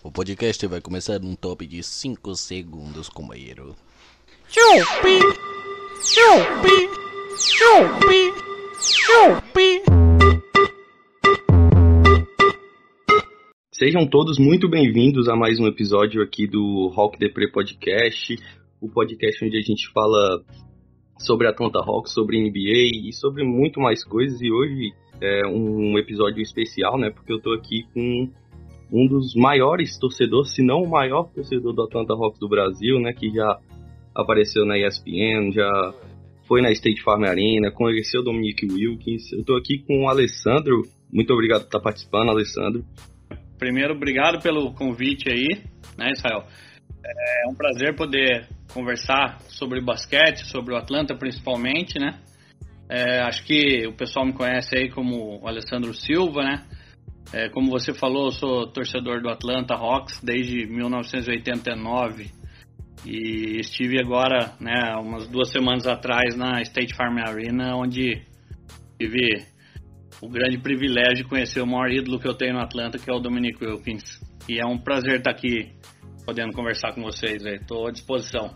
O podcast vai começar num top de 5 segundos, companheiro. Chupi! Chupi! Chupi! Chupi! Sejam todos muito bem-vindos a mais um episódio aqui do Rock Depre Podcast, o podcast onde a gente fala sobre Atlanta Hawks, sobre NBA e sobre muito mais coisas. E hoje é um episódio especial, né? Porque eu tô aqui com um dos maiores torcedores, se não o maior torcedor do Atlanta Hawks do Brasil, né? Que já apareceu na ESPN, já foi na State Farm Arena, conheceu o Dominique Wilkins. Eu tô aqui com o Alessandro. Muito obrigado por estar participando, Alessandro. Primeiro, obrigado pelo convite aí, né, Israel? É um prazer poder conversar sobre basquete, sobre o Atlanta principalmente, né? É, acho que o pessoal me conhece aí como Alessandro Silva, né? É, como você falou, eu sou torcedor do Atlanta Hawks desde 1989 e estive agora, né, umas duas semanas atrás na State Farm Arena, onde tive o grande privilégio de conhecer o maior ídolo que eu tenho no Atlanta, que é o Dominic Wilkins. E é um prazer estar aqui podendo conversar com vocês. Estou à disposição.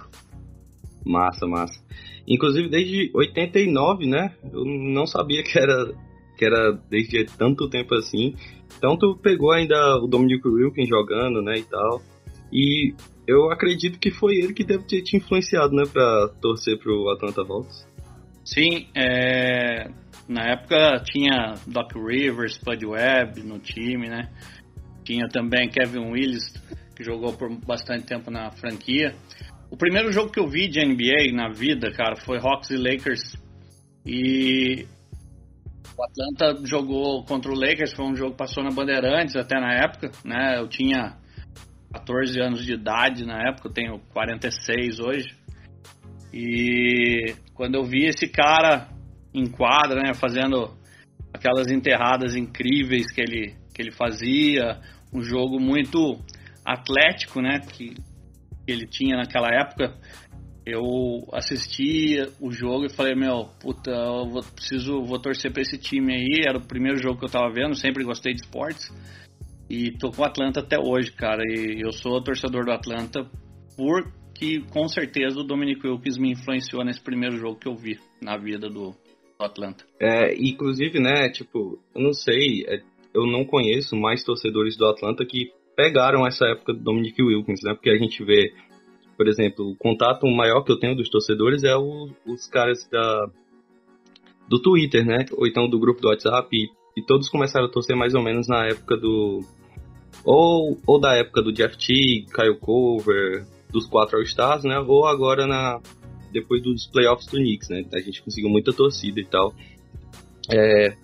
Massa, massa. Inclusive desde 89, né? Eu não sabia que era que era desde tanto tempo assim. Então tu pegou ainda o Dominic Wilkins jogando, né, e tal. E eu acredito que foi ele que deve ter te influenciado, né, para torcer pro Atlanta Hawks. Sim, é... na época tinha Doc Rivers, Bud Webb no time, né? Tinha também Kevin Willis, que jogou por bastante tempo na franquia. O primeiro jogo que eu vi de NBA na vida, cara, foi Hawks e Lakers. E o Atlanta jogou contra o Lakers, foi um jogo que passou na Bandeirantes até na época, né? Eu tinha 14 anos de idade na época, eu tenho 46 hoje. E quando eu vi esse cara em quadra, né, fazendo aquelas enterradas incríveis que ele, que ele fazia, um jogo muito atlético, né, que ele tinha naquela época, eu assisti o jogo e falei, meu, puta, eu vou, preciso, vou torcer para esse time aí. Era o primeiro jogo que eu tava vendo, sempre gostei de esportes. E tô com o Atlanta até hoje, cara. E eu sou torcedor do Atlanta porque, com certeza, o Dominic Wilkins me influenciou nesse primeiro jogo que eu vi na vida do, do Atlanta. É, inclusive, né, tipo, eu não sei, é, eu não conheço mais torcedores do Atlanta que pegaram essa época do Dominic Wilkins, né? Porque a gente vê por exemplo, o contato maior que eu tenho dos torcedores é o, os caras da, do Twitter, né? Ou então do grupo do WhatsApp. E, e, todos começaram a torcer mais ou menos na época do. Ou, ou da época do Jeff T, Kyle Cover, dos quatro All-Stars, né? Ou agora na depois dos playoffs do Knicks, né? A gente conseguiu muita torcida e tal. É,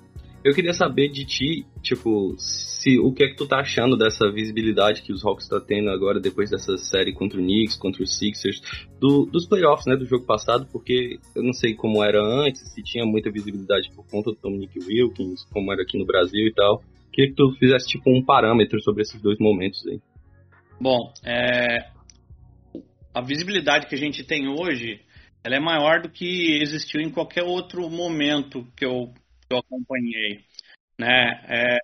eu queria saber de ti, tipo, se o que é que tu tá achando dessa visibilidade que os Hawks tá tendo agora depois dessa série contra o Knicks, contra os Sixers, do, dos playoffs, né, do jogo passado, porque eu não sei como era antes, se tinha muita visibilidade por conta do Dominic Wilkins, como era aqui no Brasil e tal. Queria que tu fizesse tipo um parâmetro sobre esses dois momentos aí. Bom, é... a visibilidade que a gente tem hoje, ela é maior do que existiu em qualquer outro momento que eu, eu acompanhei. Né? É,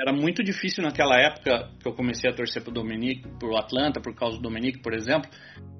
era muito difícil naquela época que eu comecei a torcer pro Dominique, pro Atlanta, por causa do Dominique, por exemplo,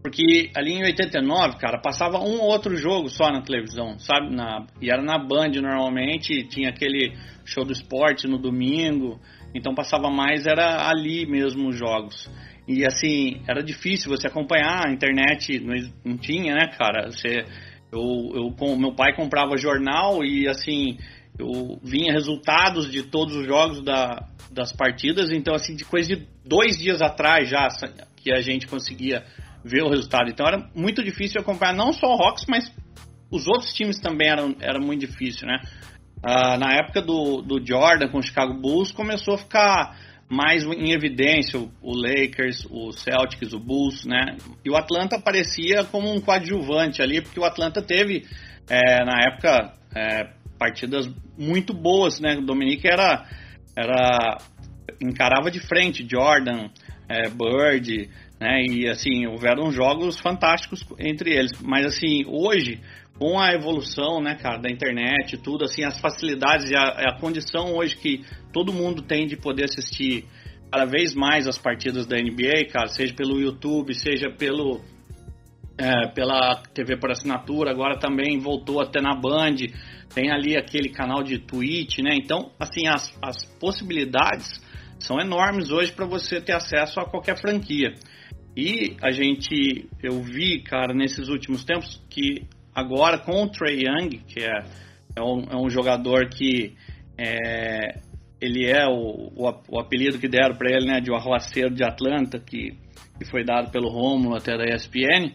porque ali em 89, cara, passava um ou outro jogo só na televisão, sabe? Na, e era na Band normalmente, tinha aquele show do esporte no domingo, então passava mais, era ali mesmo os jogos. E assim, era difícil você acompanhar, a internet não, não tinha, né, cara? Você, eu, eu, meu pai comprava jornal e assim eu vinha resultados de todos os jogos da, das partidas, então assim, de coisa de dois dias atrás já que a gente conseguia ver o resultado. Então era muito difícil acompanhar não só o Hawks, mas os outros times também eram, era muito difícil, né? Ah, na época do, do Jordan com o Chicago Bulls começou a ficar mais em evidência o, o, Lakers, o Celtics, o Bulls, né? E o Atlanta aparecia como um coadjuvante ali, porque o Atlanta teve é, na época é, partidas muito boas, né? O Dominique era, era encarava de frente Jordan, é, Bird, né? E assim houveram jogos fantásticos entre eles. Mas assim hoje com a evolução, né, cara, da internet, tudo assim, as facilidades e a, a condição hoje que todo mundo tem de poder assistir cada vez mais as partidas da NBA, cara, seja pelo YouTube, seja pelo é, pela TV por assinatura, agora também voltou até na Band, tem ali aquele canal de Twitch, né? Então, assim, as, as possibilidades são enormes hoje para você ter acesso a qualquer franquia. E a gente, eu vi, cara, nesses últimos tempos que agora com o Trey Young, que é, é, um, é um jogador que é, ele é o, o, o, apelido que deram para ele, né, de o arruaceiro de Atlanta, que, que foi dado pelo Romulo até da ESPN.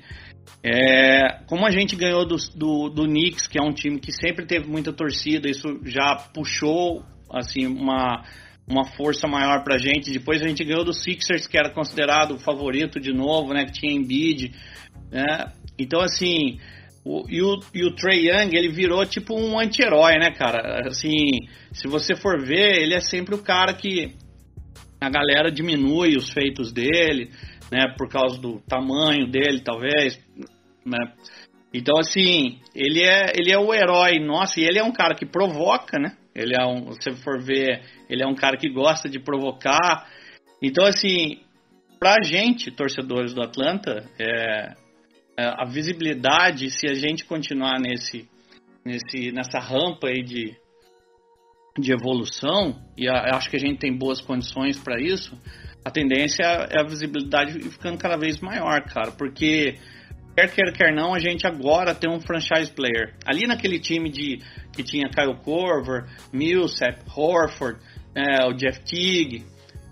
É, como a gente ganhou do, do, do Knicks, que é um time que sempre teve muita torcida, isso já puxou assim uma, uma força maior pra gente. Depois a gente ganhou do Sixers, que era considerado o favorito de novo, né? Que tinha Embiid. Né? Então, assim, o, e, o, e o Trey Young, ele virou tipo um anti-herói, né, cara? Assim, se você for ver, ele é sempre o cara que a galera diminui os feitos dele né, por causa do tamanho dele, talvez, né? Então, assim, ele é, ele é o herói nosso e ele é um cara que provoca, né? Ele é um, se for ver, ele é um cara que gosta de provocar. Então, assim, pra gente, torcedores do Atlanta, é, é a visibilidade, se a gente continuar nesse, nesse, nessa rampa aí de, de evolução, e a, acho que a gente tem boas condições para isso, a tendência é a visibilidade ficando cada vez maior, cara, porque quer queira, quer não, a gente agora tem um franchise player. Ali naquele time de que tinha Kyle Corver, Millsap, Horford, é, o Jeff Teague,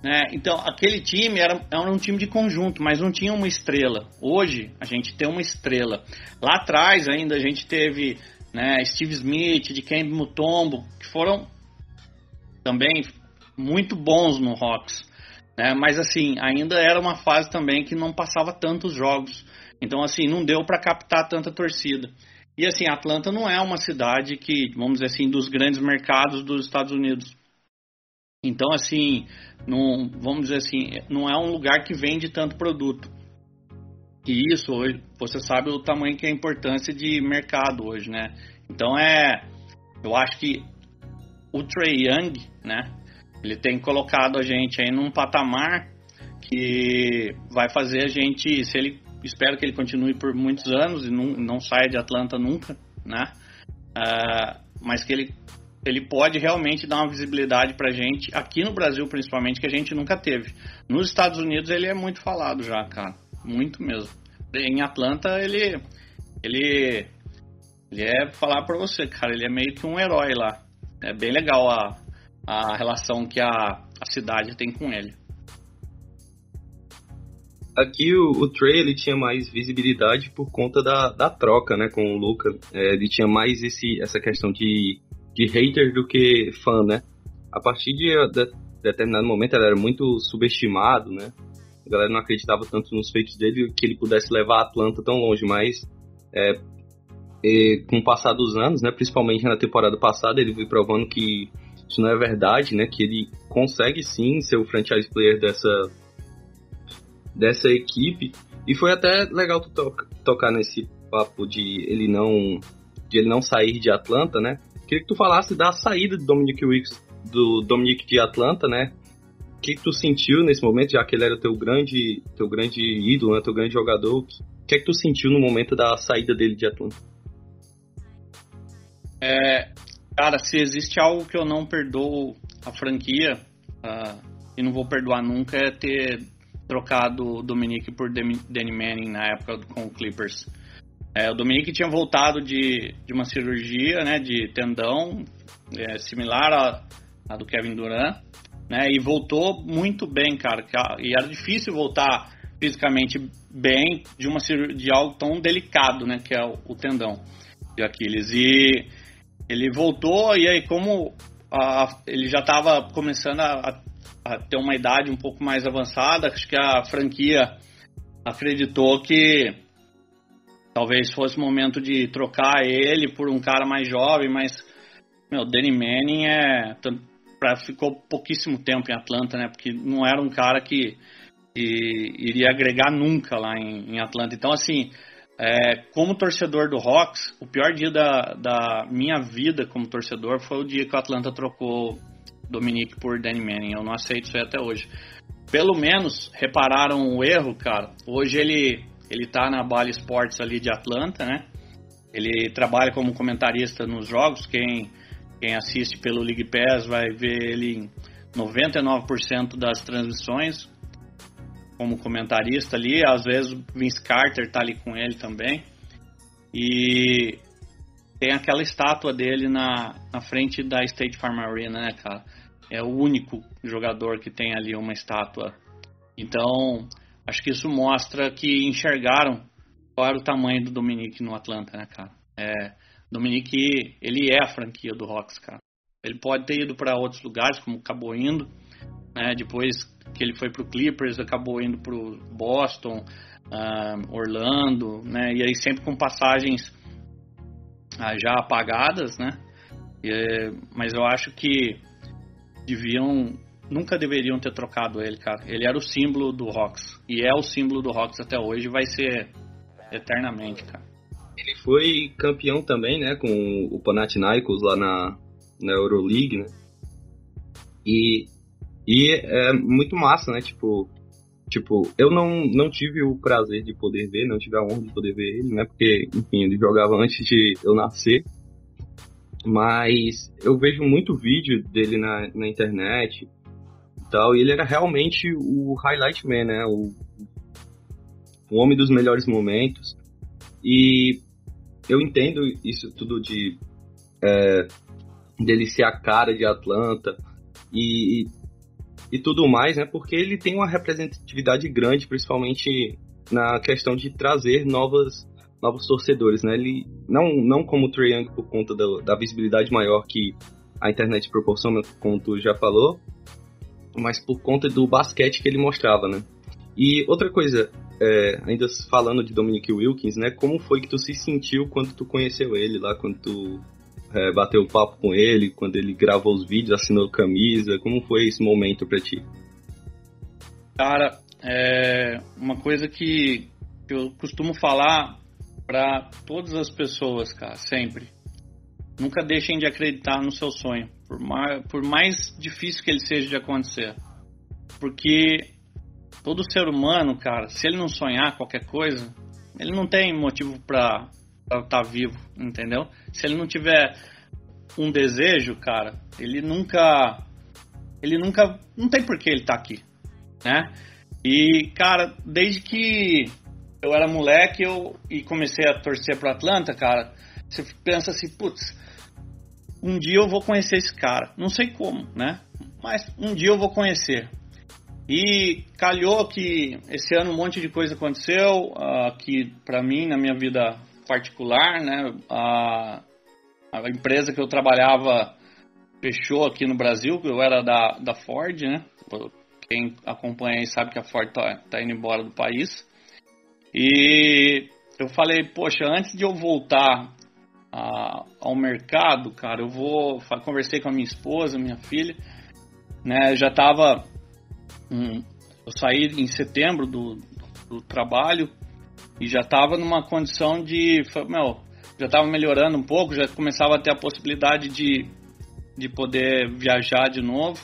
né? Então, aquele time era, era um time de conjunto, mas não tinha uma estrela. Hoje, a gente tem uma estrela. Lá atrás, ainda, a gente teve né, Steve Smith, de Kemba Mutombo, que foram também muito bons no Hawks. Né? Mas assim, ainda era uma fase também que não passava tantos jogos. Então assim, não deu para captar tanta torcida. E assim, Atlanta não é uma cidade que, vamos dizer assim, dos grandes mercados dos Estados Unidos. Então assim, não, vamos dizer assim, não é um lugar que vende tanto produto. E isso hoje, você sabe o tamanho que é a importância de mercado hoje, né? Então é, eu acho que o Trey Young, né? Ele tem colocado a gente aí num patamar que vai fazer a gente, se ele espero que ele continue por muitos anos e não, não saia de Atlanta nunca, né? Uh, mas que ele ele pode realmente dar uma visibilidade pra gente, aqui no Brasil principalmente, que a gente nunca teve. Nos Estados Unidos ele é muito falado já, cara. Muito mesmo. Em Atlanta ele. Ele. Ele é falar pra você, cara, ele é meio que um herói lá. É bem legal a, a relação que a, a cidade tem com ele. Aqui o, o Trey ele tinha mais visibilidade por conta da, da troca né, com o Luca. É, ele tinha mais esse, essa questão de, de hater do que fã, né? A partir de, de determinado momento ele era muito subestimado, né? A galera não acreditava tanto nos feitos dele que ele pudesse levar a Atlanta tão longe, mas é, com o passar dos anos, né, principalmente na temporada passada, ele foi provando que isso não é verdade, né? Que ele consegue sim ser o franchise player dessa, dessa equipe. E foi até legal tu to tocar nesse papo de ele não de ele não sair de Atlanta, né? Queria que tu falasse da saída do Dominic Wicks, do Dominic de Atlanta, né? O que, que tu sentiu nesse momento, já que ele era teu grande, teu grande ídolo, né? teu grande jogador? O que é que tu sentiu no momento da saída dele de Atlanta? É, Cara, se existe algo que eu não perdoo a franquia uh, e não vou perdoar nunca é ter trocado o Dominique por Danny Manning na época com o Clippers. É, o Dominique tinha voltado de, de uma cirurgia né, de tendão é, similar à, do Kevin Durant né, e voltou muito bem, cara. E era difícil voltar fisicamente bem de, uma, de algo tão delicado né, que é o, o tendão de Aquiles. E ele voltou e aí como a, ele já estava começando a, a, ter uma idade um pouco mais avançada, acho que a franquia acreditou que talvez fosse o momento de trocar ele por um cara mais jovem, mas meu, Danny Manning é pra, ficou pouquíssimo tempo em Atlanta, né? Porque não era um cara que, que iria agregar nunca lá em, em Atlanta. Então assim, é, como torcedor do Hawks, o pior dia da, da minha vida como torcedor foi o dia que o Atlanta trocou Dominique por Danny Manning. Eu não aceito isso até hoje. pelo menos repararam o erro, cara. Hoje ele ele tá na Bally Sports ali de Atlanta, né? Ele trabalha como comentarista nos jogos. Quem quem assiste pelo League Pass vai ver ele em 99% das transmissões como comentarista ali. Às vezes Vince Carter tá ali com ele também. E tem aquela estátua dele na, na frente da State Farm Arena, né, cara? É o único jogador que tem ali uma estátua. Então, acho que isso mostra que enxergaram qual era o tamanho do Dominique no Atlanta, né, cara? É, Dominique, ele é a franquia do Hawks, cara. Ele pode ter ido para outros lugares, como acabou indo, né? Depois que ele foi pro Clippers, acabou indo pro Boston, uh, Orlando, né? E aí sempre com passagens uh, já apagadas, né? E, mas eu acho que deviam, nunca deveriam ter trocado ele, cara. Ele era o símbolo do Hawks e é o símbolo do Hawks até hoje, vai ser eternamente, cara. Ele foi campeão também, né, com o Panathinaikos lá na, na Euroleague, né? E, e é muito massa, né? Tipo, tipo, eu não, não tive o prazer de poder ver, não tive a honra de poder ver ele, né? Porque, enfim, ele jogava antes de eu nascer. Mas eu vejo muito vídeo dele na, na internet e tal, e ele era realmente o highlight man, né? O, o homem dos melhores momentos. E eu entendo isso tudo de é, dele ser a cara de Atlanta e, e tudo mais, né? Porque ele tem uma representatividade grande, principalmente na questão de trazer novas novos torcedores, né? Ele não não como o Trae Young por conta da, da, visibilidade maior que a internet proporciona, como tu já falou, mas por conta do basquete que ele mostrava, né? E outra coisa, é, ainda falando de Dominic Wilkins, né? Como foi que tu se sentiu quando tu conheceu ele lá, quando tu é, bateu papo com ele, quando ele gravou os vídeos, assinou camisa? Como foi esse momento para ti? Cara, é uma coisa que eu costumo falar para todas as pessoas, cara, sempre. Nunca deixem de acreditar no seu sonho, por mais, por mais difícil que ele seja de acontecer. Porque Todo ser humano, cara, se ele não sonhar qualquer coisa, ele não tem motivo para estar tá vivo, entendeu? Se ele não tiver um desejo, cara, ele nunca. Ele nunca. Não tem por que ele tá aqui, né? E, cara, desde que eu era moleque eu, e comecei a torcer pro Atlanta, cara, você pensa assim, putz, um dia eu vou conhecer esse cara. Não sei como, né? Mas um dia eu vou conhecer. E calhou que esse ano um monte de coisa aconteceu, uh, que para mim, na minha vida particular, né, a, a, empresa que eu trabalhava fechou aqui no Brasil, eu era da, da Ford, né? Quem acompanha aí sabe que a Ford tá, tá indo embora do país. E eu falei, poxa, antes de eu voltar a, ao mercado, cara, eu vou. Conversei com a minha esposa, minha filha, né? Já tava um, eu saí em setembro do, do trabalho e já estava numa condição de, meu, já estava melhorando um pouco, já começava a ter a possibilidade de, de poder viajar de novo.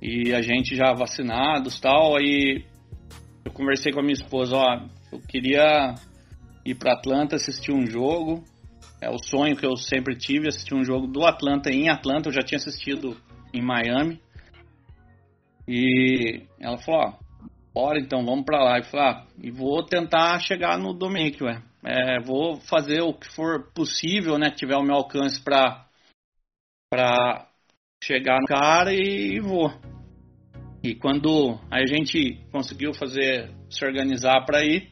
E a gente já vacinados tal, aí eu conversei com a minha esposa, ó, eu queria ir para Atlanta assistir um jogo, é o sonho que eu sempre tive, assistir um jogo do Atlanta em Atlanta, eu já tinha assistido em Miami, e ela falou, ó, bora então, vamos pra lá. E falei, ah, e vou tentar chegar no Dominique, ué. É, vou fazer o que for possível, né, que tiver o meu alcance pra, pra chegar no cara e, e vou. E quando a gente conseguiu fazer, se organizar para ir,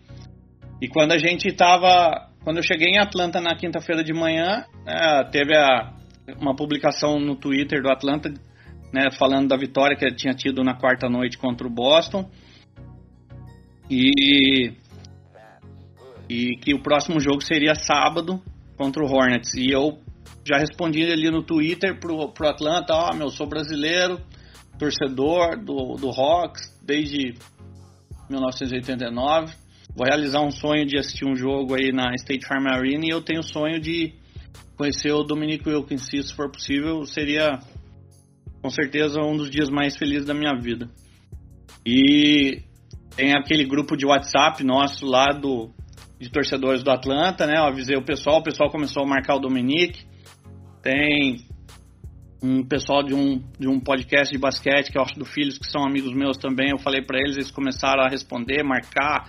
e quando a gente tava, quando eu cheguei em Atlanta na quinta-feira de manhã, é, teve a, uma publicação no Twitter do Atlanta né, falando da vitória que ele tinha tido na quarta noite contra o Boston. E, e que o próximo jogo seria sábado contra o Hornets. E eu já respondi ali no Twitter pro, pro Atlanta, ó, oh, meu, sou brasileiro, torcedor do, do Hawks desde 1989. Vou realizar um sonho de assistir um jogo aí na State Farm Arena e eu tenho o sonho de conhecer o Dominic Wilkins, se for possível, seria com certeza um dos dias mais felizes da minha vida. E tem aquele grupo de WhatsApp nosso lá do, de torcedores do Atlanta, né? Eu avisei o pessoal, o pessoal começou a marcar o Dominique. Tem um pessoal de um, de um podcast de basquete, que eu acho do Filhos, que são amigos meus também. Eu falei para eles, eles começaram a responder, marcar.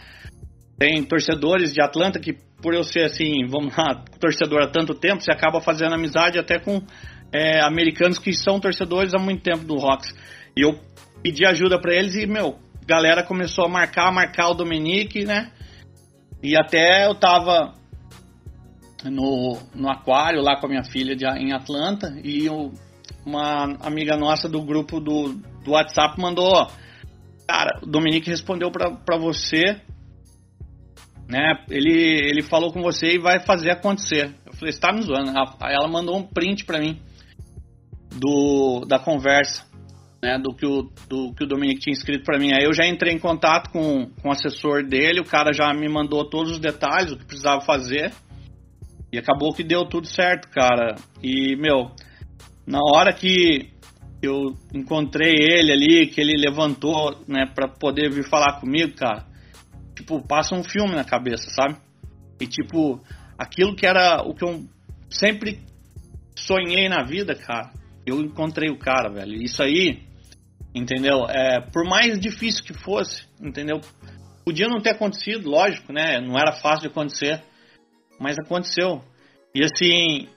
Tem torcedores de Atlanta que, por eu ser assim, vamos lá, torcedor há tanto tempo, você acaba fazendo amizade até com é, americanos que são torcedores há muito tempo do Rocks. E eu pedi ajuda para eles e, meu, galera começou a marcar, marcar o Dominique, né? E até eu tava no, no aquário lá com a minha filha de, em Atlanta e eu, uma amiga nossa do grupo do, do WhatsApp mandou: Cara, o Dominique respondeu para você, né? Ele, ele falou com você e vai fazer acontecer. Eu falei: Você tá me zoando? Aí ela mandou um print para mim do, da conversa. Né, do, que o, do que o Dominique tinha escrito para mim. Aí eu já entrei em contato com, com o assessor dele, o cara já me mandou todos os detalhes, o que precisava fazer. E acabou que deu tudo certo, cara. E, meu, na hora que eu encontrei ele ali, que ele levantou, né, pra poder vir falar comigo, cara, tipo, passa um filme na cabeça, sabe? E, tipo, aquilo que era o que eu sempre sonhei na vida, cara, eu encontrei o cara, velho. Isso aí, entendeu? É, por mais difícil que fosse, entendeu? Podia não ter acontecido, lógico, né? Não era fácil de acontecer, mas aconteceu. E assim,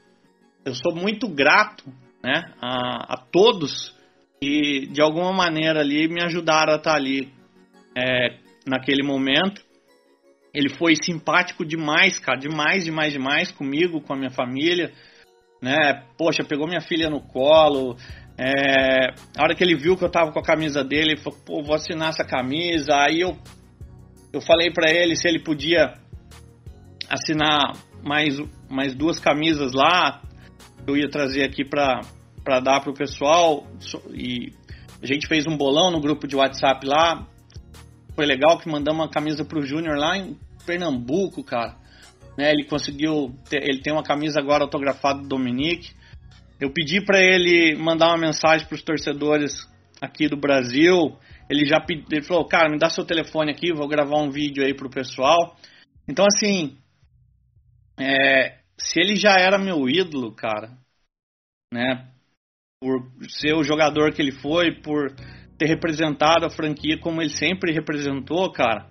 eu sou muito grato né, a, a todos que de alguma maneira ali me ajudaram a estar ali é, naquele momento. Ele foi simpático demais, cara, demais, demais, demais comigo, com a minha família, né? Poxa, pegou minha filha no colo. É, a hora que ele viu que eu tava com a camisa dele, ele falou: "Pô, vou assinar essa camisa". Aí eu eu falei para ele se ele podia assinar mais mais duas camisas lá eu ia trazer aqui para dar para o pessoal. E a gente fez um bolão no grupo de WhatsApp lá. Foi legal que mandamos uma camisa para o Júnior lá em Pernambuco, cara. Né, ele conseguiu. Ter, ele tem uma camisa agora autografada do Dominique. Eu pedi para ele mandar uma mensagem para os torcedores aqui do Brasil. Ele já pedi, ele falou, cara, me dá seu telefone aqui, vou gravar um vídeo aí pro pessoal. Então, assim, é, se ele já era meu ídolo, cara, né? Por ser o jogador que ele foi, por ter representado a franquia como ele sempre representou, cara.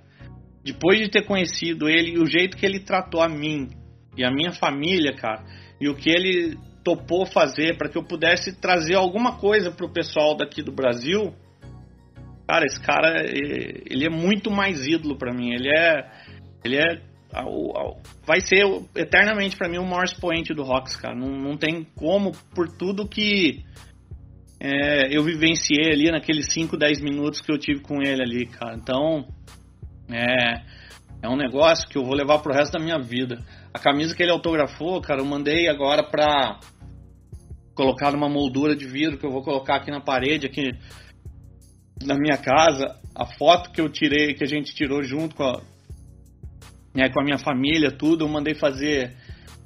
Depois de ter conhecido ele e o jeito que ele tratou a mim e a minha família, cara, e o que ele topou fazer para que eu pudesse trazer alguma coisa pro pessoal daqui do Brasil, cara, esse cara ele é muito mais ídolo para mim. Ele é ele é vai ser eternamente para mim o maior expoente do Rocks, cara. Não, não tem como, por tudo que é, eu vivenciei ali naqueles 5, 10 minutos que eu tive com ele ali, cara. Então, é, é um negócio que eu vou levar pro resto da minha vida. A camisa que ele autografou, cara, eu mandei agora pra colocar numa moldura de vidro que eu vou colocar aqui na parede, aqui na minha casa. A foto que eu tirei, que a gente tirou junto com a, né, com a minha família, tudo. Eu mandei fazer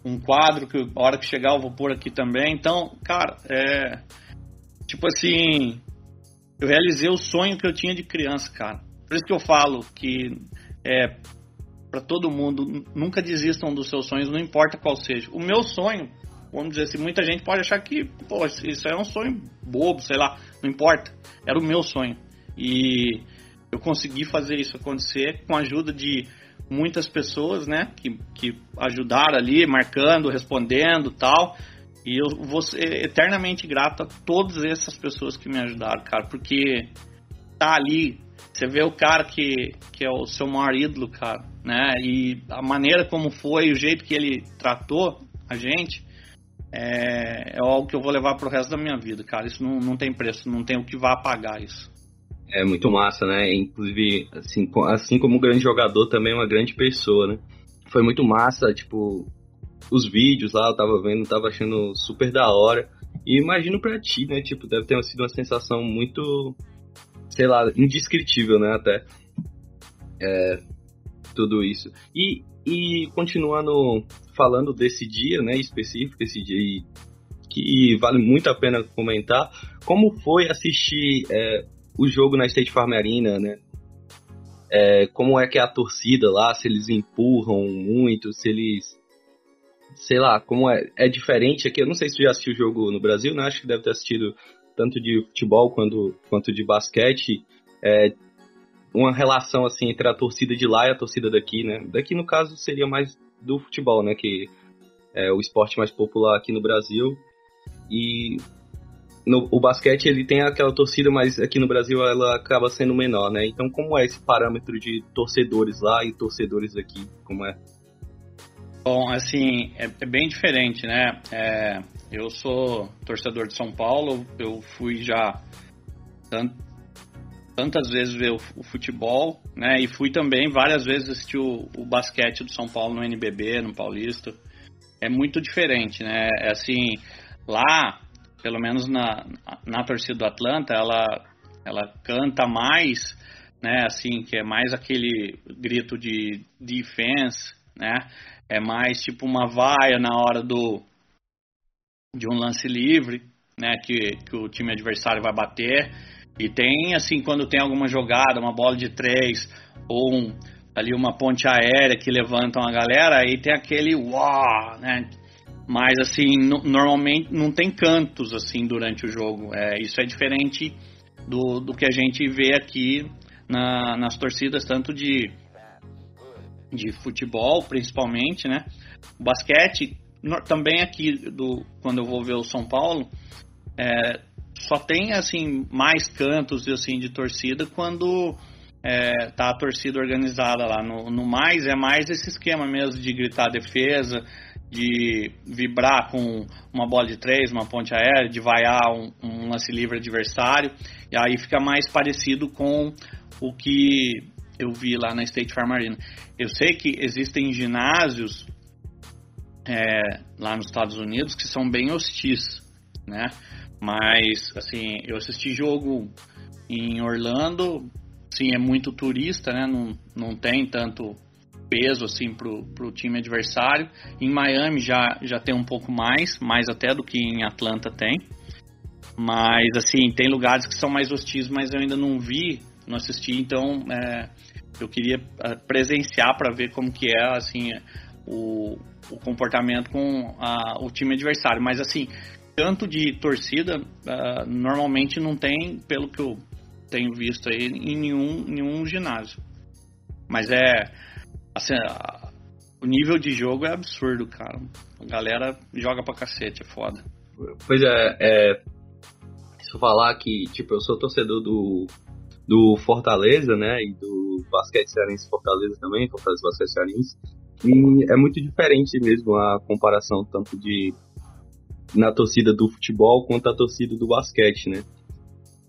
um quadro que a hora que chegar eu vou pôr aqui também. Então, cara, é. Tipo assim. Eu realizei o sonho que eu tinha de criança, cara. Por isso que eu falo que é para todo mundo, nunca desistam dos seus sonhos, não importa qual seja. O meu sonho, vamos dizer assim, muita gente pode achar que, pô, isso é um sonho bobo, sei lá, não importa. Era o meu sonho. E eu consegui fazer isso acontecer com a ajuda de muitas pessoas, né, que, que ajudaram ali, marcando, respondendo tal. E eu vou ser eternamente grato a todas essas pessoas que me ajudaram, cara, porque tá ali, você vê o cara que, que é o seu maior ídolo, cara, né, e a maneira como foi, o jeito que ele tratou a gente, é, é algo que eu vou levar pro resto da minha vida, cara. Isso não, não tem preço, não tem o que vá pagar isso. É muito massa, né? Inclusive, assim, assim como um grande jogador, também uma grande pessoa, né? Foi muito massa, tipo, os vídeos lá, eu tava vendo, tava achando super da hora. E imagino pra ti, né? Tipo, deve ter sido uma sensação muito, sei lá, indescritível, né? Até. É, tudo isso. E, e continuando falando desse dia, né? Específico, esse dia que vale muito a pena comentar. Como foi assistir é, o jogo na State Farm Arena, né? É, como é que é a torcida lá, se eles empurram muito, se eles. Sei lá, como é, é diferente aqui. Eu não sei se tu já assistiu o jogo no Brasil, né? Acho que deve ter assistido tanto de futebol quanto, quanto de basquete. É, uma relação assim entre a torcida de lá e a torcida daqui, né? Daqui no caso seria mais do futebol, né? Que é o esporte mais popular aqui no Brasil. E no, o basquete ele tem aquela torcida, mas aqui no Brasil ela acaba sendo menor, né? Então como é esse parâmetro de torcedores lá e torcedores aqui? Como é? Bom, assim, é, é bem diferente, né? É, eu sou torcedor de São Paulo, eu fui já tant, tantas vezes ver o, o, futebol, né? E fui também várias vezes assistir o, o basquete do São Paulo no NBB, no Paulista. É muito diferente, né? É assim, lá pelo menos na, na torcida do Atlanta, ela, ela canta mais, né, assim, que é mais aquele grito de defense, né, é mais tipo uma vaia na hora do de um lance livre, né, que, que o time adversário vai bater, e tem, assim, quando tem alguma jogada, uma bola de três, ou um, ali uma ponte aérea que levantam a galera, aí tem aquele uau, né, mas assim, no, normalmente não tem cantos assim durante o jogo. É, isso é diferente do, do que a gente vê aqui na, nas torcidas, tanto de, de futebol, principalmente, né? O basquete, também aqui, do, quando eu vou ver o São Paulo, é, só tem assim mais cantos assim de torcida quando é, tá a torcida organizada lá. No, no mais é mais esse esquema mesmo de gritar defesa, de vibrar com uma bola de três, uma ponte aérea, de vaiar um, um lance livre adversário, e aí fica mais parecido com o que eu vi lá na State Farm Arena. Eu sei que existem ginásios é, lá nos Estados Unidos que são bem hostis, né? Mas, assim, eu assisti jogo em Orlando, sim, é muito turista, né? Não, não tem tanto peso assim pro, pro time adversário. Em Miami já, já tem um pouco mais, mais até do que em Atlanta tem. Mas assim, tem lugares que são mais hostis, mas eu ainda não vi, não assisti, então é, eu queria é, presenciar para ver como que é assim o, o comportamento com a, o time adversário. Mas assim, tanto de torcida, uh, normalmente não tem, pelo que eu tenho visto aí, em nenhum, nenhum ginásio. Mas é Assim, a, o nível de jogo é absurdo, cara. A galera joga pra cacete, é foda. Pois é, é se eu falar que, tipo, eu sou torcedor do, do Fortaleza, né, e do Basquete Cearense Fortaleza também, Fortaleza Basquete Cearense, e é muito diferente mesmo a comparação tanto de na torcida do futebol quanto a torcida do basquete, né.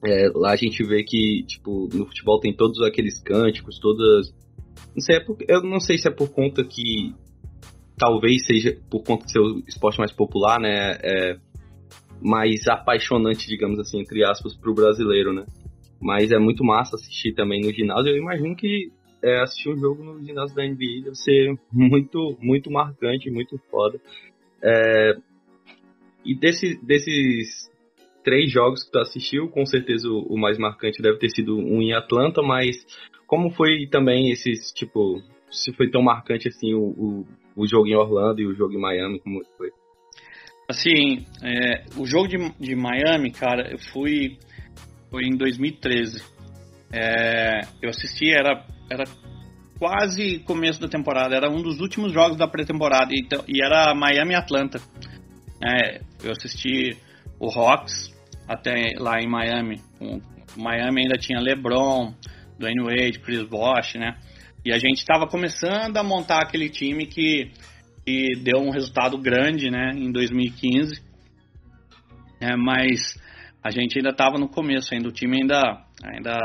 É, lá a gente vê que, tipo, no futebol tem todos aqueles cânticos, todas não sei, é por, eu não sei se é por conta que. Talvez seja por conta de ser o esporte mais popular, né? É, mais apaixonante, digamos assim, entre aspas, para o brasileiro, né? Mas é muito massa assistir também no ginásio. Eu imagino que é, assistir um jogo no ginásio da NBA deve ser muito, muito marcante, muito foda. É, e desse, desses três jogos que tu assistiu, com certeza o, o, mais marcante deve ter sido um em Atlanta, mas como foi também esses, tipo, se foi tão marcante assim o, o, o jogo em Orlando e o jogo em Miami, como foi? Assim, é, o jogo de, de Miami, cara, eu fui foi em 2013. É, eu assisti, era, era quase começo da temporada, era um dos últimos jogos da pré-temporada e, então, e era Miami Atlanta. É, eu assisti o Hawks até lá em Miami. O Miami ainda tinha LeBron, Dwayne Wade, Chris Bosh, né? E a gente estava começando a montar aquele time que, que deu um resultado grande, né, em 2015. É, mas a gente ainda estava no começo, ainda o time ainda ainda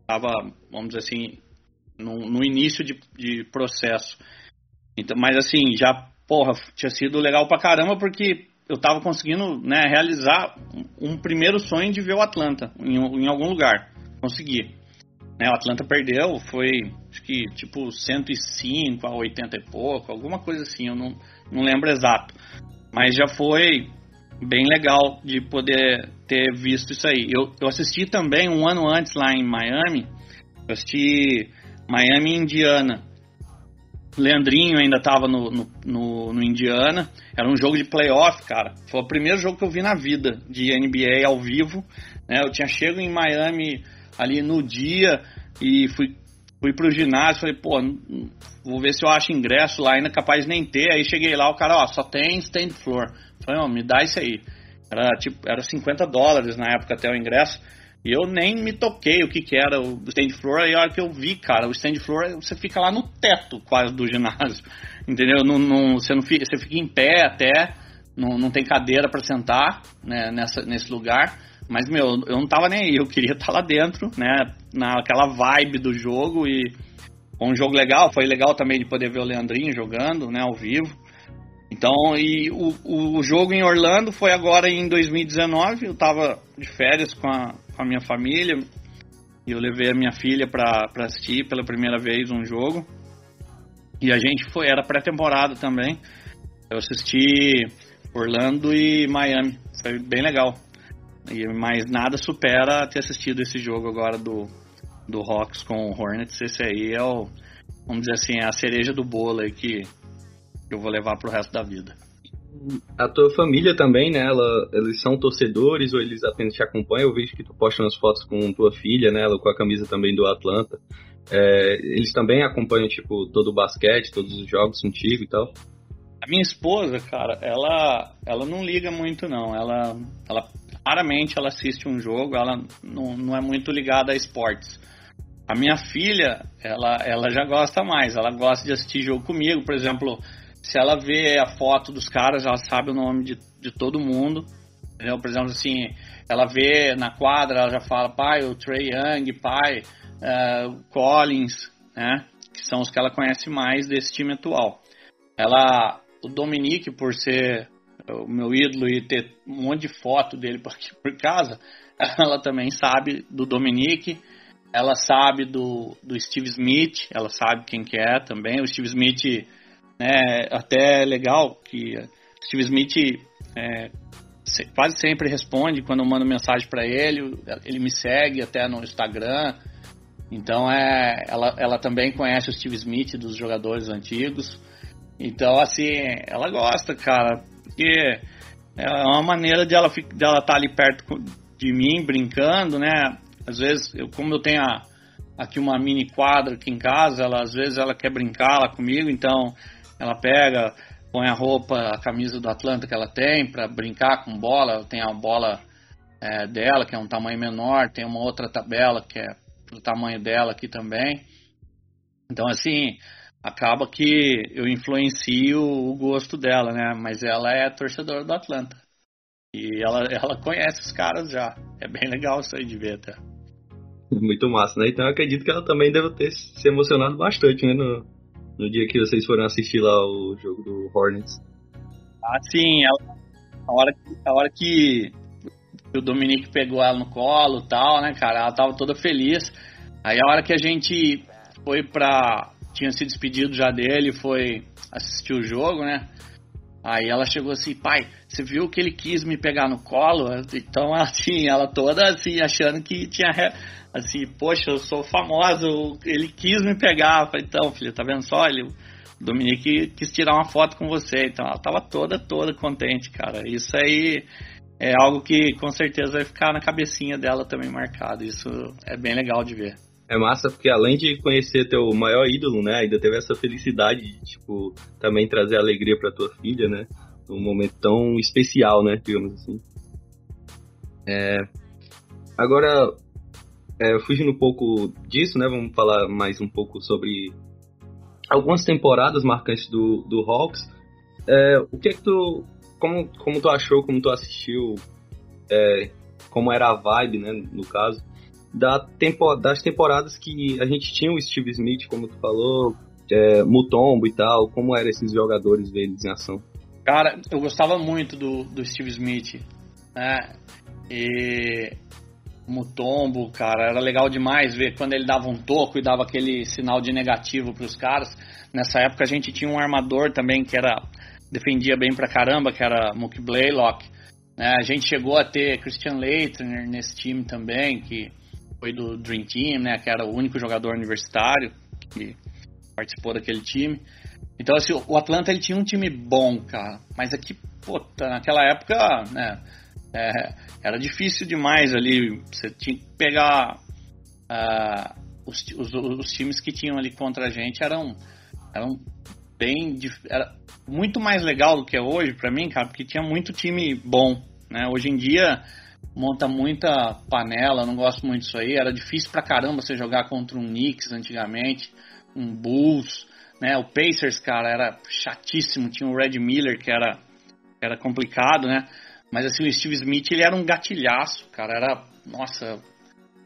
estava, vamos dizer assim, no, no início de, de processo. Então, mas assim, já, porra, tinha sido legal pra caramba porque eu estava conseguindo né, realizar um, primeiro sonho de ver o Atlanta em, em algum lugar. Consegui. Né, o Atlanta perdeu, foi acho que tipo 105 a 80 e pouco, alguma coisa assim, eu não, não lembro exato. Mas já foi bem legal de poder ter visto isso aí. Eu, eu assisti também um ano antes lá em Miami, eu assisti Miami Indiana. Leandrinho ainda estava no, no, no, no, Indiana. Era um jogo de playoff, cara. Foi o primeiro jogo que eu vi na vida de NBA ao vivo. Né? Eu tinha chego em Miami ali no dia e fui, fui pro ginásio. Falei, pô, vou ver se eu acho ingresso lá, ainda capaz de nem ter. Aí cheguei lá, o cara, ó, só tem stand floor. Falei, ó, me dá isso aí. Era tipo, era 50 dólares na época até o ingresso. E eu nem me toquei o que, que era o stand floor. Aí a hora que eu vi, cara, o stand floor, você fica lá no teto quase do ginásio. Entendeu? Não, não, você, não fica, você fica em pé até, não, não tem cadeira para sentar né, nessa, nesse lugar. Mas, meu, eu não tava nem aí, eu queria estar tá lá dentro, né? Naquela vibe do jogo e foi um jogo legal, foi legal também de poder ver o Leandrinho jogando, né, ao vivo. Então, e o, o jogo em Orlando foi agora em 2019. Eu estava de férias com a, com a minha família e eu levei a minha filha para assistir pela primeira vez um jogo. E a gente foi, era pré-temporada também. Eu assisti Orlando e Miami. Foi bem legal. E, mas nada supera ter assistido esse jogo agora do, do Hawks com o Hornets. Esse aí é o, vamos dizer assim, é a cereja do bolo aí que que eu vou levar pro resto da vida. A tua família também, né? Ela, eles são torcedores ou eles apenas te acompanham? Eu vejo que tu posta umas fotos com tua filha, né? Ela com a camisa também do Atlanta. É, eles também acompanham, tipo, todo o basquete, todos os jogos contigo e tal? A minha esposa, cara, ela, ela não liga muito, não. Ela, ela raramente ela assiste um jogo, ela não, não é muito ligada a esportes. A minha filha, ela, ela já gosta mais, ela gosta de assistir jogo comigo, por exemplo, se ela vê a foto dos caras, ela sabe o nome de, de todo mundo. Entendeu? Por exemplo, assim, ela vê na quadra, ela já fala, pai, o Trey Young, pai, uh, Collins, né? Que são os que ela conhece mais desse time atual. Ela, o Dominique, por ser o meu ídolo e ter um monte de foto dele por aqui por casa, ela também sabe do Dominique, ela sabe do, do Steve Smith, ela sabe quem que é também. O Steve Smith é até legal que Steve Smith é, quase sempre responde quando eu mando mensagem para ele. Ele me segue até no Instagram. Então é, ela, ela também conhece o Steve Smith dos jogadores antigos. Então assim, ela gosta, cara, porque é uma maneira de ela de ela estar tá ali perto de mim, brincando, né? Às vezes, eu, como eu tenho a, aqui uma mini quadra aqui em casa, ela às vezes ela quer brincar lá comigo, então ela pega, põe a roupa, a camisa do Atlanta que ela tem para brincar com bola. Tem a bola é, dela, que é um tamanho menor, tem uma outra tabela que é pro tamanho dela aqui também. Então, assim, acaba que eu influencio o gosto dela, né? Mas ela é torcedora do Atlanta. E ela, ela conhece os caras já. É bem legal isso aí de ver até. Muito massa, né? Então eu acredito que ela também deve ter se emocionado bastante, né? No, no dia que vocês foram assistir lá o jogo do Hornets. Ah, sim. A hora, a hora que o Dominique pegou ela no colo e tal, né, cara? Ela tava toda feliz. Aí a hora que a gente foi pra. Tinha se despedido já dele, foi assistir o jogo, né? Aí ela chegou assim, pai, você viu que ele quis me pegar no colo? Então, assim, ela toda assim, achando que tinha assim, poxa, eu sou famosa, ele quis me pegar. Eu falei, então, filha, tá vendo só? Ele, o Dominique quis tirar uma foto com você. Então ela tava toda, toda contente, cara. Isso aí é algo que com certeza vai ficar na cabecinha dela também marcado. Isso é bem legal de ver. É massa porque além de conhecer teu maior ídolo, né, ainda teve essa felicidade de, tipo, também trazer alegria para tua filha, né, num momento tão especial, né, digamos assim. É... Agora, é, fugindo um pouco disso, né? Vamos falar mais um pouco sobre algumas temporadas marcantes do, do Hawks. É, o que é que tu. Como, como tu achou, como tu assistiu, é, como era a vibe, né, no caso, da tempo, das temporadas que a gente tinha o Steve Smith, como tu falou, é, Mutombo e tal, como eram esses jogadores verdes em ação? Cara, eu gostava muito do, do Steve Smith, né? E Mutombo, cara, era legal demais ver quando ele dava um toco e dava aquele sinal de negativo para os caras. Nessa época a gente tinha um armador também que era defendia bem pra caramba, que era Mookie Blaylock. Né? A gente chegou a ter Christian Leitner nesse time também, que foi do Dream Team, né? Que era o único jogador universitário que participou daquele time. Então, assim, o Atlanta ele tinha um time bom, cara. Mas aqui, puta, naquela época, né? É, era difícil demais ali. Você tinha que pegar. Uh, os, os, os, times que tinham ali contra a gente eram, eram bem. Era muito mais legal do que é hoje para mim, cara, porque tinha muito time bom. Né? Hoje em dia monta muita panela, não gosto muito disso aí. Era difícil pra caramba você jogar contra um Knicks antigamente, um Bulls. Né? O Pacers, cara, era chatíssimo. Tinha o Red Miller, que era, era complicado, né? Mas assim, o Steve Smith, ele era um gatilhaço, cara. Era, nossa,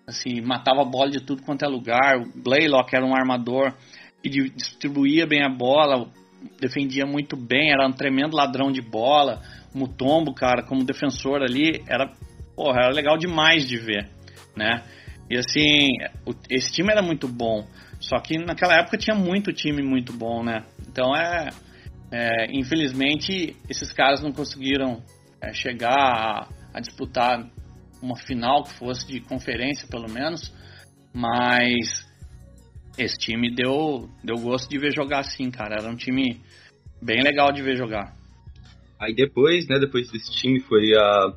assim, matava a bola de tudo quanto é lugar. O Blaylock era um armador que distribuía bem a bola, defendia muito bem, era um tremendo ladrão de bola. Mutombo, cara, como defensor ali, era, porra, era legal demais de ver, né? E assim, esse time era muito bom. Só que naquela época tinha muito time muito bom, né? Então é, é infelizmente esses caras não conseguiram é, chegar a, a, disputar uma final que fosse de conferência pelo menos, mas esse time deu deu gosto de ver jogar assim, cara. Era um time bem legal de ver jogar. Aí depois, né? Depois desse time foi a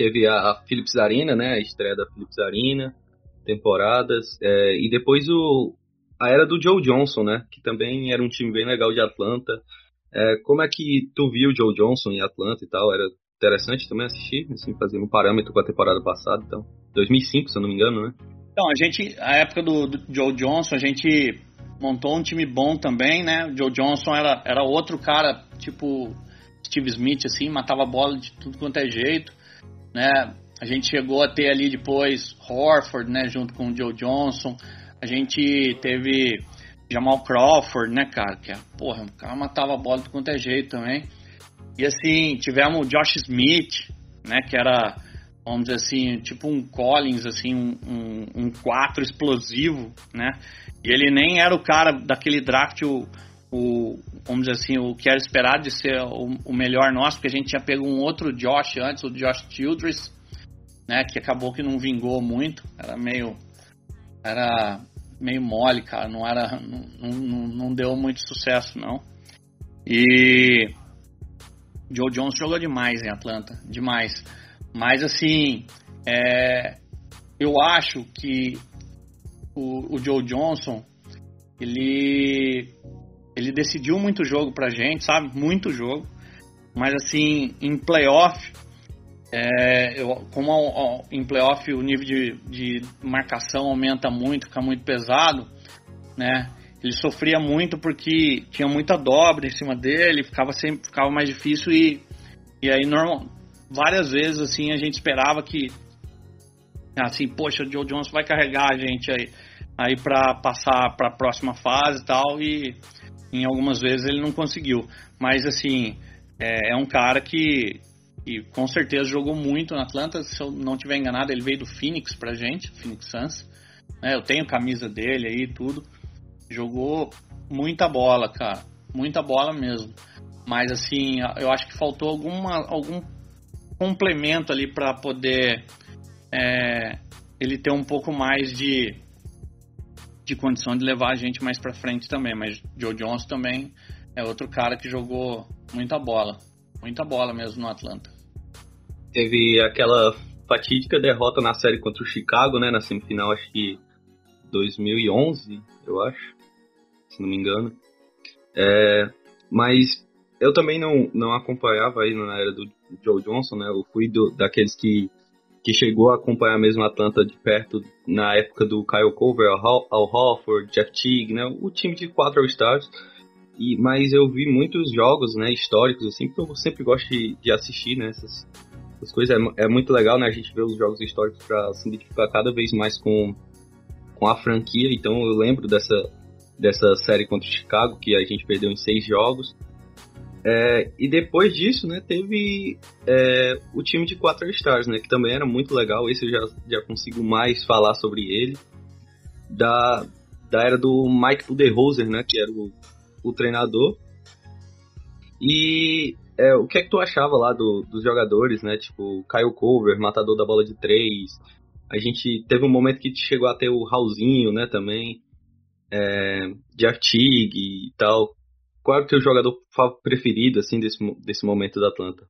teve a Philips Arena, né? A estreia da Philips Arena temporadas. É, e depois o, a era do Joe Johnson, né? Que também era um time bem legal de Atlanta. É, como é que tu viu o Joe Johnson em Atlanta e tal? Era interessante também assistir, assim, fazendo um parâmetro com a temporada passada, então. 2005, se eu não me engano, né? Então, a gente, a época do, do Joe Johnson, a gente montou um time bom também, né? O Joe Johnson era, era outro cara, tipo Steve Smith, assim, matava a bola de tudo quanto é jeito, né? A gente chegou a ter ali depois Horford, né, junto com o Joe Johnson. A gente teve Jamal Crawford, né, cara, que é, porra, o cara matava a bola de quanto é jeito também. E assim, tivemos o Josh Smith, né, que era, vamos dizer assim, tipo um Collins, assim, um, um, um 4 explosivo, né. E ele nem era o cara daquele draft, o, o, vamos dizer assim, o que era esperado de ser o, o melhor nosso, porque a gente tinha pego um outro Josh antes, o Josh Childress, né? Que acabou que não vingou muito. Era meio. Era meio mole, cara. Não era. Não, não, não deu muito sucesso, não. E. Joe Jones jogou demais em Atlanta. Demais. Mas assim. É, eu acho que o, o Joe Johnson. Ele. Ele decidiu muito jogo pra gente, sabe? Muito jogo. Mas assim, em playoff, é, eu, como ao, em playoff o nível de, de marcação aumenta muito, fica muito pesado, né? Ele sofria muito porque tinha muita dobra em cima dele, ficava sempre ficava mais difícil e, e aí normal, várias vezes assim a gente esperava que assim, poxa, o Joe Jones vai carregar a gente aí aí para passar para a próxima fase e tal e em algumas vezes ele não conseguiu. Mas assim, é, é um cara que e com certeza jogou muito na Atlanta. Se eu não tiver enganado, ele veio do Phoenix pra gente, Phoenix Suns. É, eu tenho camisa dele aí tudo. Jogou muita bola, cara. Muita bola mesmo. Mas assim, eu acho que faltou alguma, algum complemento ali para poder é, ele ter um pouco mais de, de condição de levar a gente mais para frente também. Mas Joe Johnson também é outro cara que jogou muita bola. Muita bola mesmo no Atlanta. Teve aquela fatídica derrota na série contra o Chicago, né? Na semifinal, acho que 2011, eu acho, se não me engano. É, mas eu também não, não acompanhava aí na era do Joe Johnson, né? Eu fui do, daqueles que, que chegou a acompanhar mesmo a Atlanta de perto na época do Kyle Cover, Al, Hofford, Jeff Teague, né? O time de quatro All-Stars. E, mas eu vi muitos jogos, né, históricos, assim, porque eu sempre gosto de, de assistir, né, essas, essas coisas. É, é, muito legal, né, a gente ver os jogos históricos para se identificar cada vez mais com, com a franquia. Então eu lembro dessa, dessa série contra o Chicago, que a gente perdeu em seis jogos. É, e depois disso, né, teve é, o time de quatro Stars, né, que também era muito legal. Esse eu já, já consigo mais falar sobre ele. Da, da era do Mike Budenholzer, né, que era o o treinador. E é, o que é que tu achava lá do, dos jogadores, né? Tipo, Kyle Cover, matador da bola de três. A gente teve um momento que chegou a ter o Raulzinho, né, também. É, de Artig e tal. Qual é o teu jogador preferido, assim, desse, desse momento da Atlanta?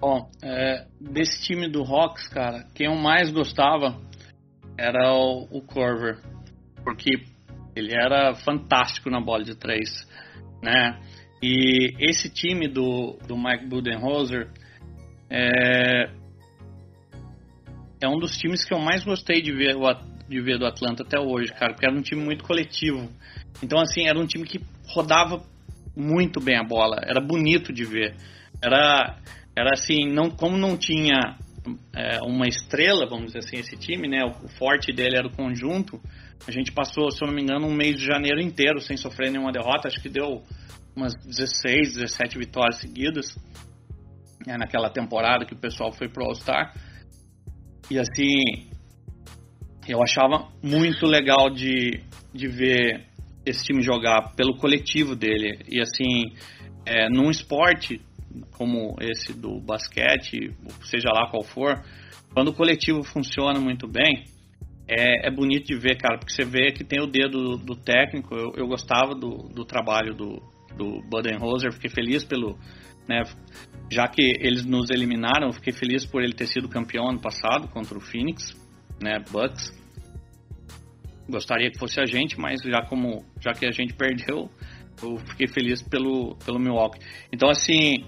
Bom, é, desse time do Hawks, cara, quem eu mais gostava era o, o Corver. Porque ele era fantástico na bola de três, né? E esse time do, do Mike Budenholzer é, é um dos times que eu mais gostei de ver, de ver do Atlanta até hoje, cara, porque era um time muito coletivo. Então, assim, era um time que rodava muito bem a bola, era bonito de ver. Era, era assim, não, como não tinha é, uma estrela, vamos dizer assim, esse time, né? O, forte dele era o conjunto. A gente passou, se eu não me engano, um mês de janeiro inteiro sem sofrer nenhuma derrota. Acho que deu umas 16, 17 vitórias seguidas né, naquela temporada que o pessoal foi pro All-Star. E assim, eu achava muito legal de, de ver esse time jogar pelo coletivo dele. E assim, é, num esporte como esse do basquete, seja lá qual for, quando o coletivo funciona muito bem, é, é bonito de ver, cara, porque você vê que tem o dedo do, do técnico. Eu, eu gostava do, do trabalho do, do Budenholzer, fiquei feliz pelo, né, já que eles nos eliminaram, fiquei feliz por ele ter sido campeão ano passado contra o Phoenix, né, Bucks. Gostaria que fosse a gente, mas já como já que a gente perdeu, eu fiquei feliz pelo pelo Milwaukee. Então assim,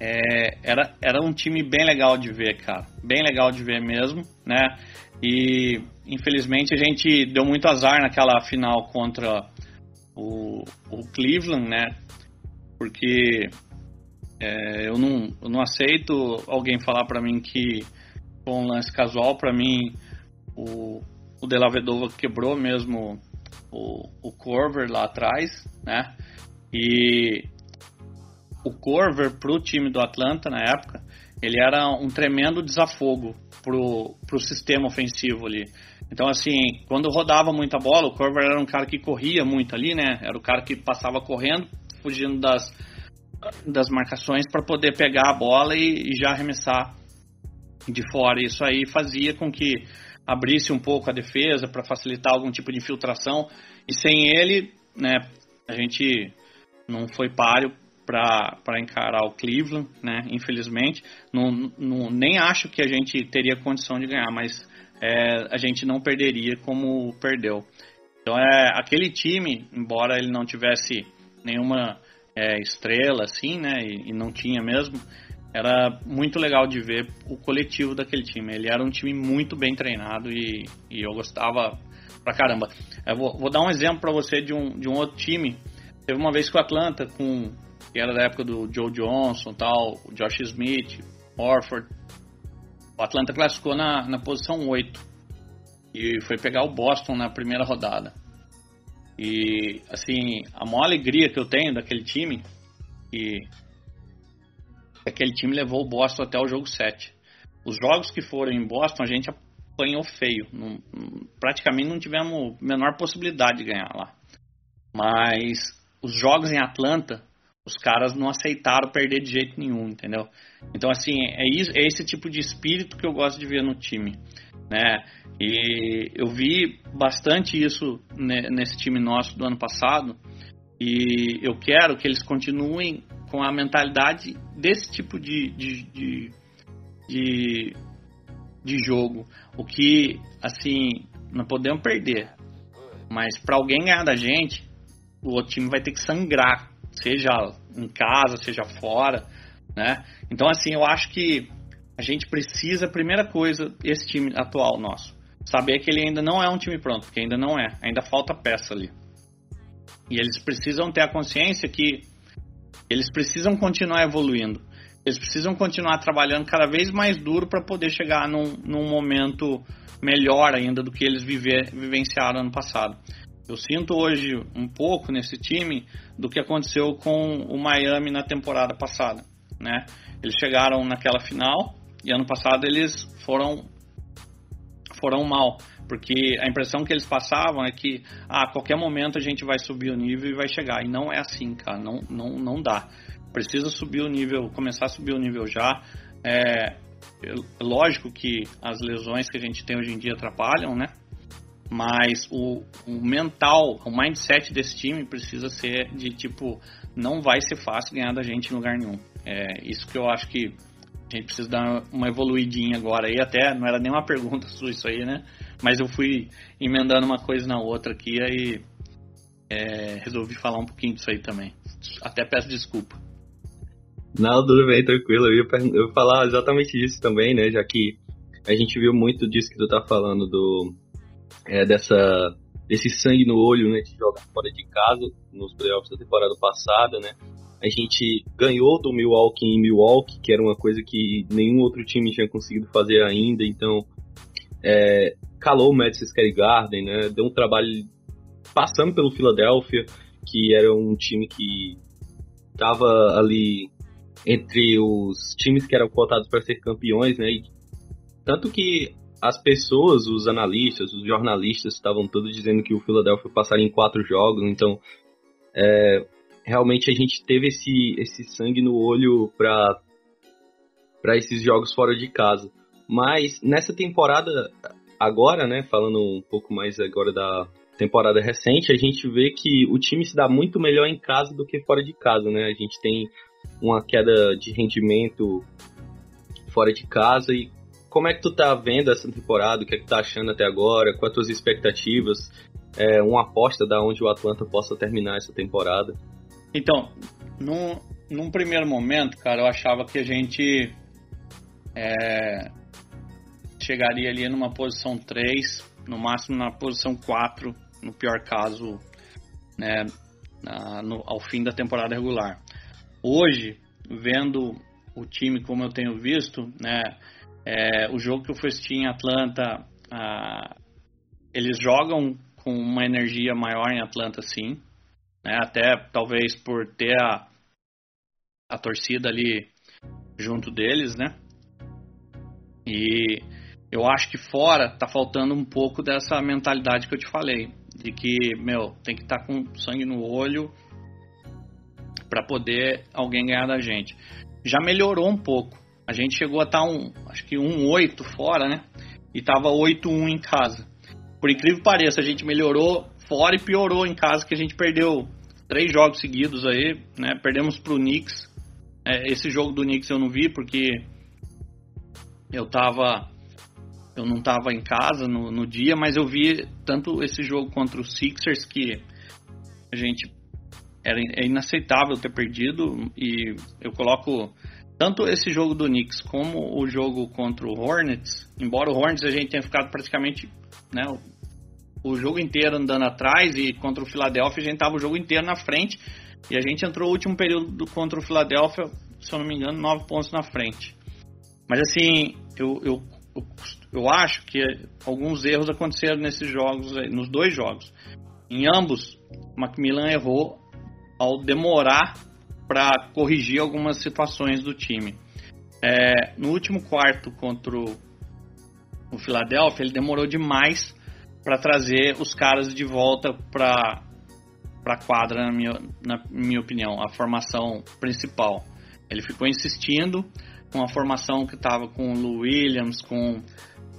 é, era era um time bem legal de ver, cara, bem legal de ver mesmo, né? E infelizmente a gente deu muito azar naquela final contra o, o Cleveland, né? Porque é, eu, não, eu não aceito alguém falar para mim que foi um lance casual. Para mim, o, o De La Vedova quebrou mesmo o, o Corver lá atrás, né? E o Corver pro time do Atlanta na época, ele era um tremendo desafogo pro, pro sistema ofensivo ali. Então, assim, quando rodava muita bola, o Corver era um cara que corria muito ali, né? Era o cara que passava correndo, fugindo das, das marcações para poder pegar a bola e, e, já arremessar de fora. Isso aí fazia com que abrisse um pouco a defesa para facilitar algum tipo de infiltração. E sem ele, né, a gente não foi páreo para encarar o Cleveland, né? Infelizmente, não, não, nem acho que a gente teria condição de ganhar, mas é, a gente não perderia como perdeu. Então é aquele time, embora ele não tivesse nenhuma é, estrela assim, né, e, e, não tinha mesmo, era muito legal de ver o coletivo daquele time. Ele era um time muito bem treinado e, e eu gostava pra caramba. Eu vou, vou dar um exemplo para você de um, de um outro time. Teve uma vez que o Atlanta, com, que era da época do Joe Johnson, tal, o Josh Smith, Orford, o Atlanta classificou na, na posição 8 e foi pegar o Boston na primeira rodada. E, assim, a maior alegria que eu tenho daquele time e aquele time levou o Boston até o jogo 7. Os jogos que foram em Boston, a gente apanhou feio. Não, praticamente não tivemos a menor possibilidade de ganhar lá. Mas os jogos em Atlanta, os caras não aceitaram perder de jeito nenhum, entendeu? Então, assim, é, isso, é esse tipo de espírito que eu gosto de ver no time, né? E eu vi bastante isso nesse time nosso do ano passado e eu quero que eles continuem com a mentalidade desse tipo de, de, de, de, de jogo. O que, assim, não podemos perder, mas para alguém ganhar da gente, o outro time vai ter que sangrar seja em casa, seja fora, né? Então, assim, eu acho que a gente precisa, primeira coisa, esse time atual nosso, saber que ele ainda não é um time pronto, porque ainda não é, ainda falta peça ali. E eles precisam ter a consciência que eles precisam continuar evoluindo. Eles precisam continuar trabalhando cada vez mais duro para poder chegar num, num momento melhor ainda do que eles vivenciaram ano passado. Eu sinto hoje um pouco nesse time do que aconteceu com o Miami na temporada passada, né? Eles chegaram naquela final e ano passado eles foram foram mal, porque a impressão que eles passavam é que ah, a qualquer momento a gente vai subir o nível e vai chegar. E não é assim, cara, não não não dá. precisa subir o nível, começar a subir o nível já. É, é lógico que as lesões que a gente tem hoje em dia atrapalham, né? Mas o, o, mental, o mindset desse time precisa ser de tipo, não vai ser fácil ganhar da gente em lugar nenhum. É isso que eu acho que a gente precisa dar uma evoluidinha agora aí. Até não era nem uma pergunta isso aí, né? Mas eu fui emendando uma coisa na outra aqui, aí é, resolvi falar um pouquinho disso aí também. Até peço desculpa. Não, tudo bem, tranquilo. Eu ia, eu ia falar exatamente disso também, né? Já que a gente viu muito disso que tu tá falando, do é, dessa desse sangue no olho, né? De jogar fora de casa nos playoffs da temporada passada, né? A gente ganhou do Milwaukee em Milwaukee, que era uma coisa que nenhum outro time tinha conseguido fazer ainda, então é, calou o Madison Square Garden, né? Deu um trabalho passando pelo Philadelphia, que era um time que estava ali entre os times que eram cotados para ser campeões, né? E tanto que as pessoas, os analistas, os jornalistas estavam todos dizendo que o Philadelphia passaria em quatro jogos, então é, realmente a gente teve esse, esse sangue no olho para para esses jogos fora de casa. Mas nessa temporada agora, né, falando um pouco mais agora da temporada recente, a gente vê que o time se dá muito melhor em casa do que fora de casa, né? A gente tem uma queda de rendimento fora de casa e como é que tu tá vendo essa temporada? O que é que tu tá achando até agora? Quais as tuas expectativas? É, uma aposta da onde o Atlanta possa terminar essa temporada? Então, num, num primeiro momento, cara, eu achava que a gente é, chegaria ali numa posição 3, no máximo na posição 4, no pior caso, né, na, no, ao fim da temporada regular. Hoje, vendo o time como eu tenho visto, né, é, o jogo que eu fui assistir em Atlanta, ah, eles jogam com uma energia maior em Atlanta, sim. Né, até talvez por ter a, a torcida ali junto deles, né? E eu acho que fora tá faltando um pouco dessa mentalidade que eu te falei, de que, meu, tem que estar tá com sangue no olho para poder alguém ganhar da gente. Já melhorou um pouco. A gente chegou a estar tá um, acho que um 8 fora, né? E tava 8-1 em casa. Por incrível que pareça, a gente melhorou fora e piorou em casa, que a gente perdeu três jogos seguidos aí, né? Perdemos pro Knicks. É, esse jogo do Knicks eu não vi porque eu tava eu não estava em casa no, no, dia, mas eu vi tanto esse jogo contra os Sixers que a gente era é inaceitável ter perdido e eu coloco tanto esse jogo do Knicks como o jogo contra o Hornets, embora o Hornets a gente tenha ficado praticamente né, o jogo inteiro andando atrás e contra o Philadelphia a gente tava o jogo inteiro na frente e a gente entrou o último período contra o Philadelphia, se eu não me engano, nove pontos na frente. Mas assim, eu, eu, eu, eu acho que alguns erros aconteceram nesses jogos, nos dois jogos. Em ambos, Macmillan errou ao demorar para corrigir algumas situações do time. É, no último quarto contra o, Philadelphia, ele demorou demais para trazer os caras de volta para para quadra, na minha, na minha opinião, a formação principal. Ele ficou insistindo com a formação que estava com o Lou Williams, com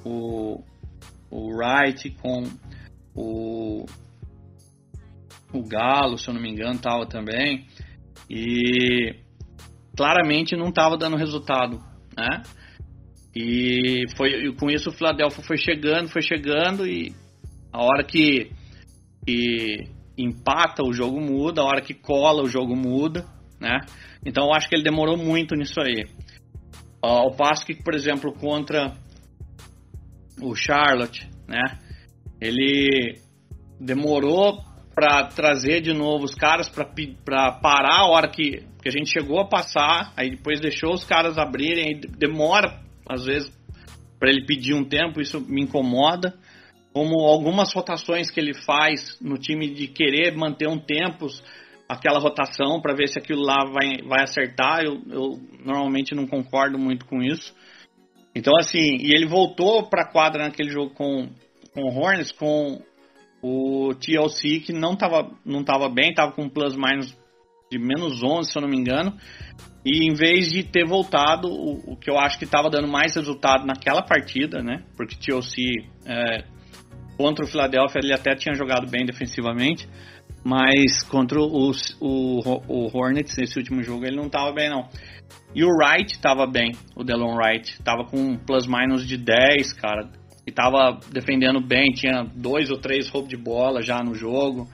o, o Wright, com o, o Galo, se eu não me engano, estava também. E claramente não estava dando resultado, né? E foi e com isso o Philadelphia foi chegando, foi chegando e a hora que, que empata o jogo muda, a hora que cola o jogo muda, né? Então eu acho que ele demorou muito nisso aí. Ao passo que, por exemplo, contra o Charlotte, né? Ele demorou para trazer de novo os caras para parar a hora que, que a gente chegou a passar, aí depois deixou os caras abrirem, aí demora às vezes para ele pedir um tempo, isso me incomoda. Como algumas rotações que ele faz no time de querer manter um tempo, aquela rotação para ver se aquilo lá vai, vai acertar, eu, eu normalmente não concordo muito com isso. Então, assim, e ele voltou para a quadra naquele jogo com, com o Hornets, com o TLC, que não estava não tava bem, estava com um plus minus de menos 11, se eu não me engano. E em vez de ter voltado, o, o que eu acho que estava dando mais resultado naquela partida, né? Porque Chelsea é, contra o Philadelphia ele até tinha jogado bem defensivamente, mas contra o, o, o Hornets nesse último jogo ele não estava bem não. E o Wright estava bem, o Delon Wright, estava com um plus minus de 10, cara, e estava defendendo bem, tinha dois ou três roubos de bola já no jogo.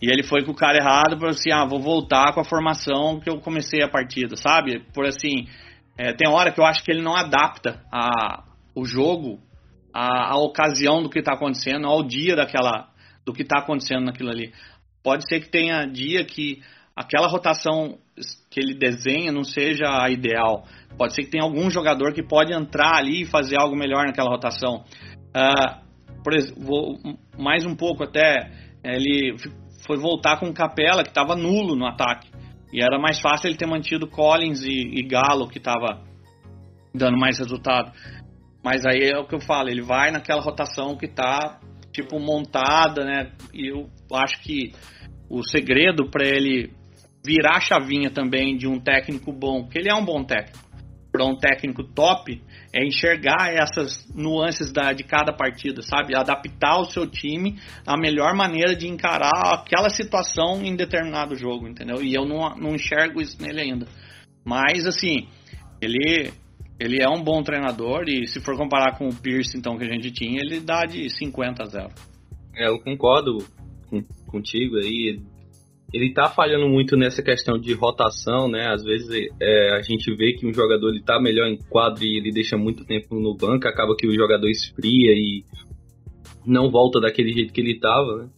E ele foi com o cara errado, para assim, ah, vou voltar com a formação que eu comecei a partida, sabe? Por assim, é, tem hora que eu acho que ele não adapta a, o jogo à, ocasião do que está acontecendo, ao dia daquela, do que está acontecendo naquilo ali. Pode ser que tenha dia que aquela rotação que ele desenha não seja a ideal. Pode ser que tenha algum jogador que pode entrar ali e fazer algo melhor naquela rotação. Uh, por exemplo, mais um pouco até, ele foi voltar com Capela, que estava nulo no ataque. E era mais fácil ele ter mantido Collins e, e Galo, que estava dando mais resultado. Mas aí é o que eu falo, ele vai naquela rotação que está tipo montada, né? E eu acho que o segredo para ele virar a chavinha também de um técnico bom, porque ele é um bom técnico, para um técnico top, é enxergar essas nuances da, de cada partida, sabe? Adaptar o seu time à melhor maneira de encarar aquela situação em determinado jogo, entendeu? E eu não, não enxergo isso nele ainda. Mas, assim, ele, ele é um bom treinador e se for comparar com o Pierce, então, que a gente tinha, ele dá de 50 a 0. É, eu concordo com, contigo aí ele tá falhando muito nessa questão de rotação, né? Às vezes é, a gente vê que um jogador ele tá melhor em quadro e ele deixa muito tempo no banco, acaba que o jogador esfria e não volta daquele jeito que ele tava, né?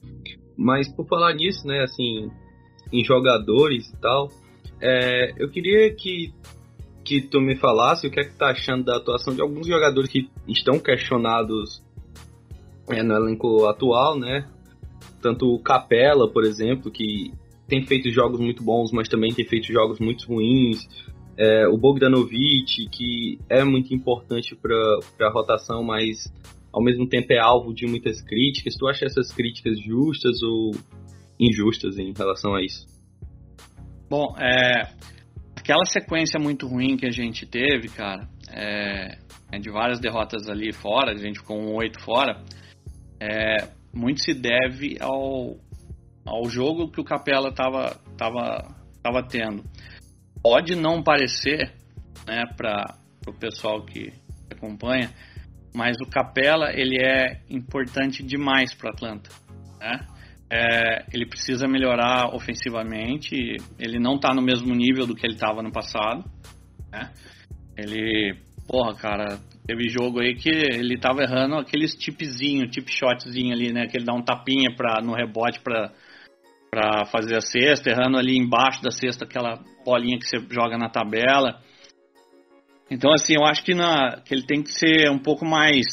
Mas por falar nisso, né, assim, em jogadores e tal, é, eu queria que, que tu me falasse o que é que tá achando da atuação de alguns jogadores que estão questionados é, no elenco atual, né? Tanto o Capela, por exemplo, que tem feito jogos muito bons, mas também tem feito jogos muito ruins. É, o Bogdanovic, que é muito importante para a rotação, mas ao mesmo tempo é alvo de muitas críticas. Tu acha essas críticas justas ou injustas em relação a isso? Bom, é, aquela sequência muito ruim que a gente teve, cara, é, é de várias derrotas ali fora, a gente ficou um oito fora, é, muito se deve ao, ao jogo que o Capela estava tava, tava tendo. Pode não parecer, né, para o pessoal que acompanha, mas o Capela ele é importante demais para Atlanta. Né? É, ele precisa melhorar ofensivamente. Ele não está no mesmo nível do que ele estava no passado. Né? Ele, porra, cara, teve jogo aí que ele estava errando aqueles tipzinho, tip shotzinho ali, né? Que ele dá um tapinha pra, no rebote para para fazer a cesta, errando ali embaixo da cesta aquela bolinha que você joga na tabela. Então, assim, eu acho que, na, que ele tem que ser um pouco mais.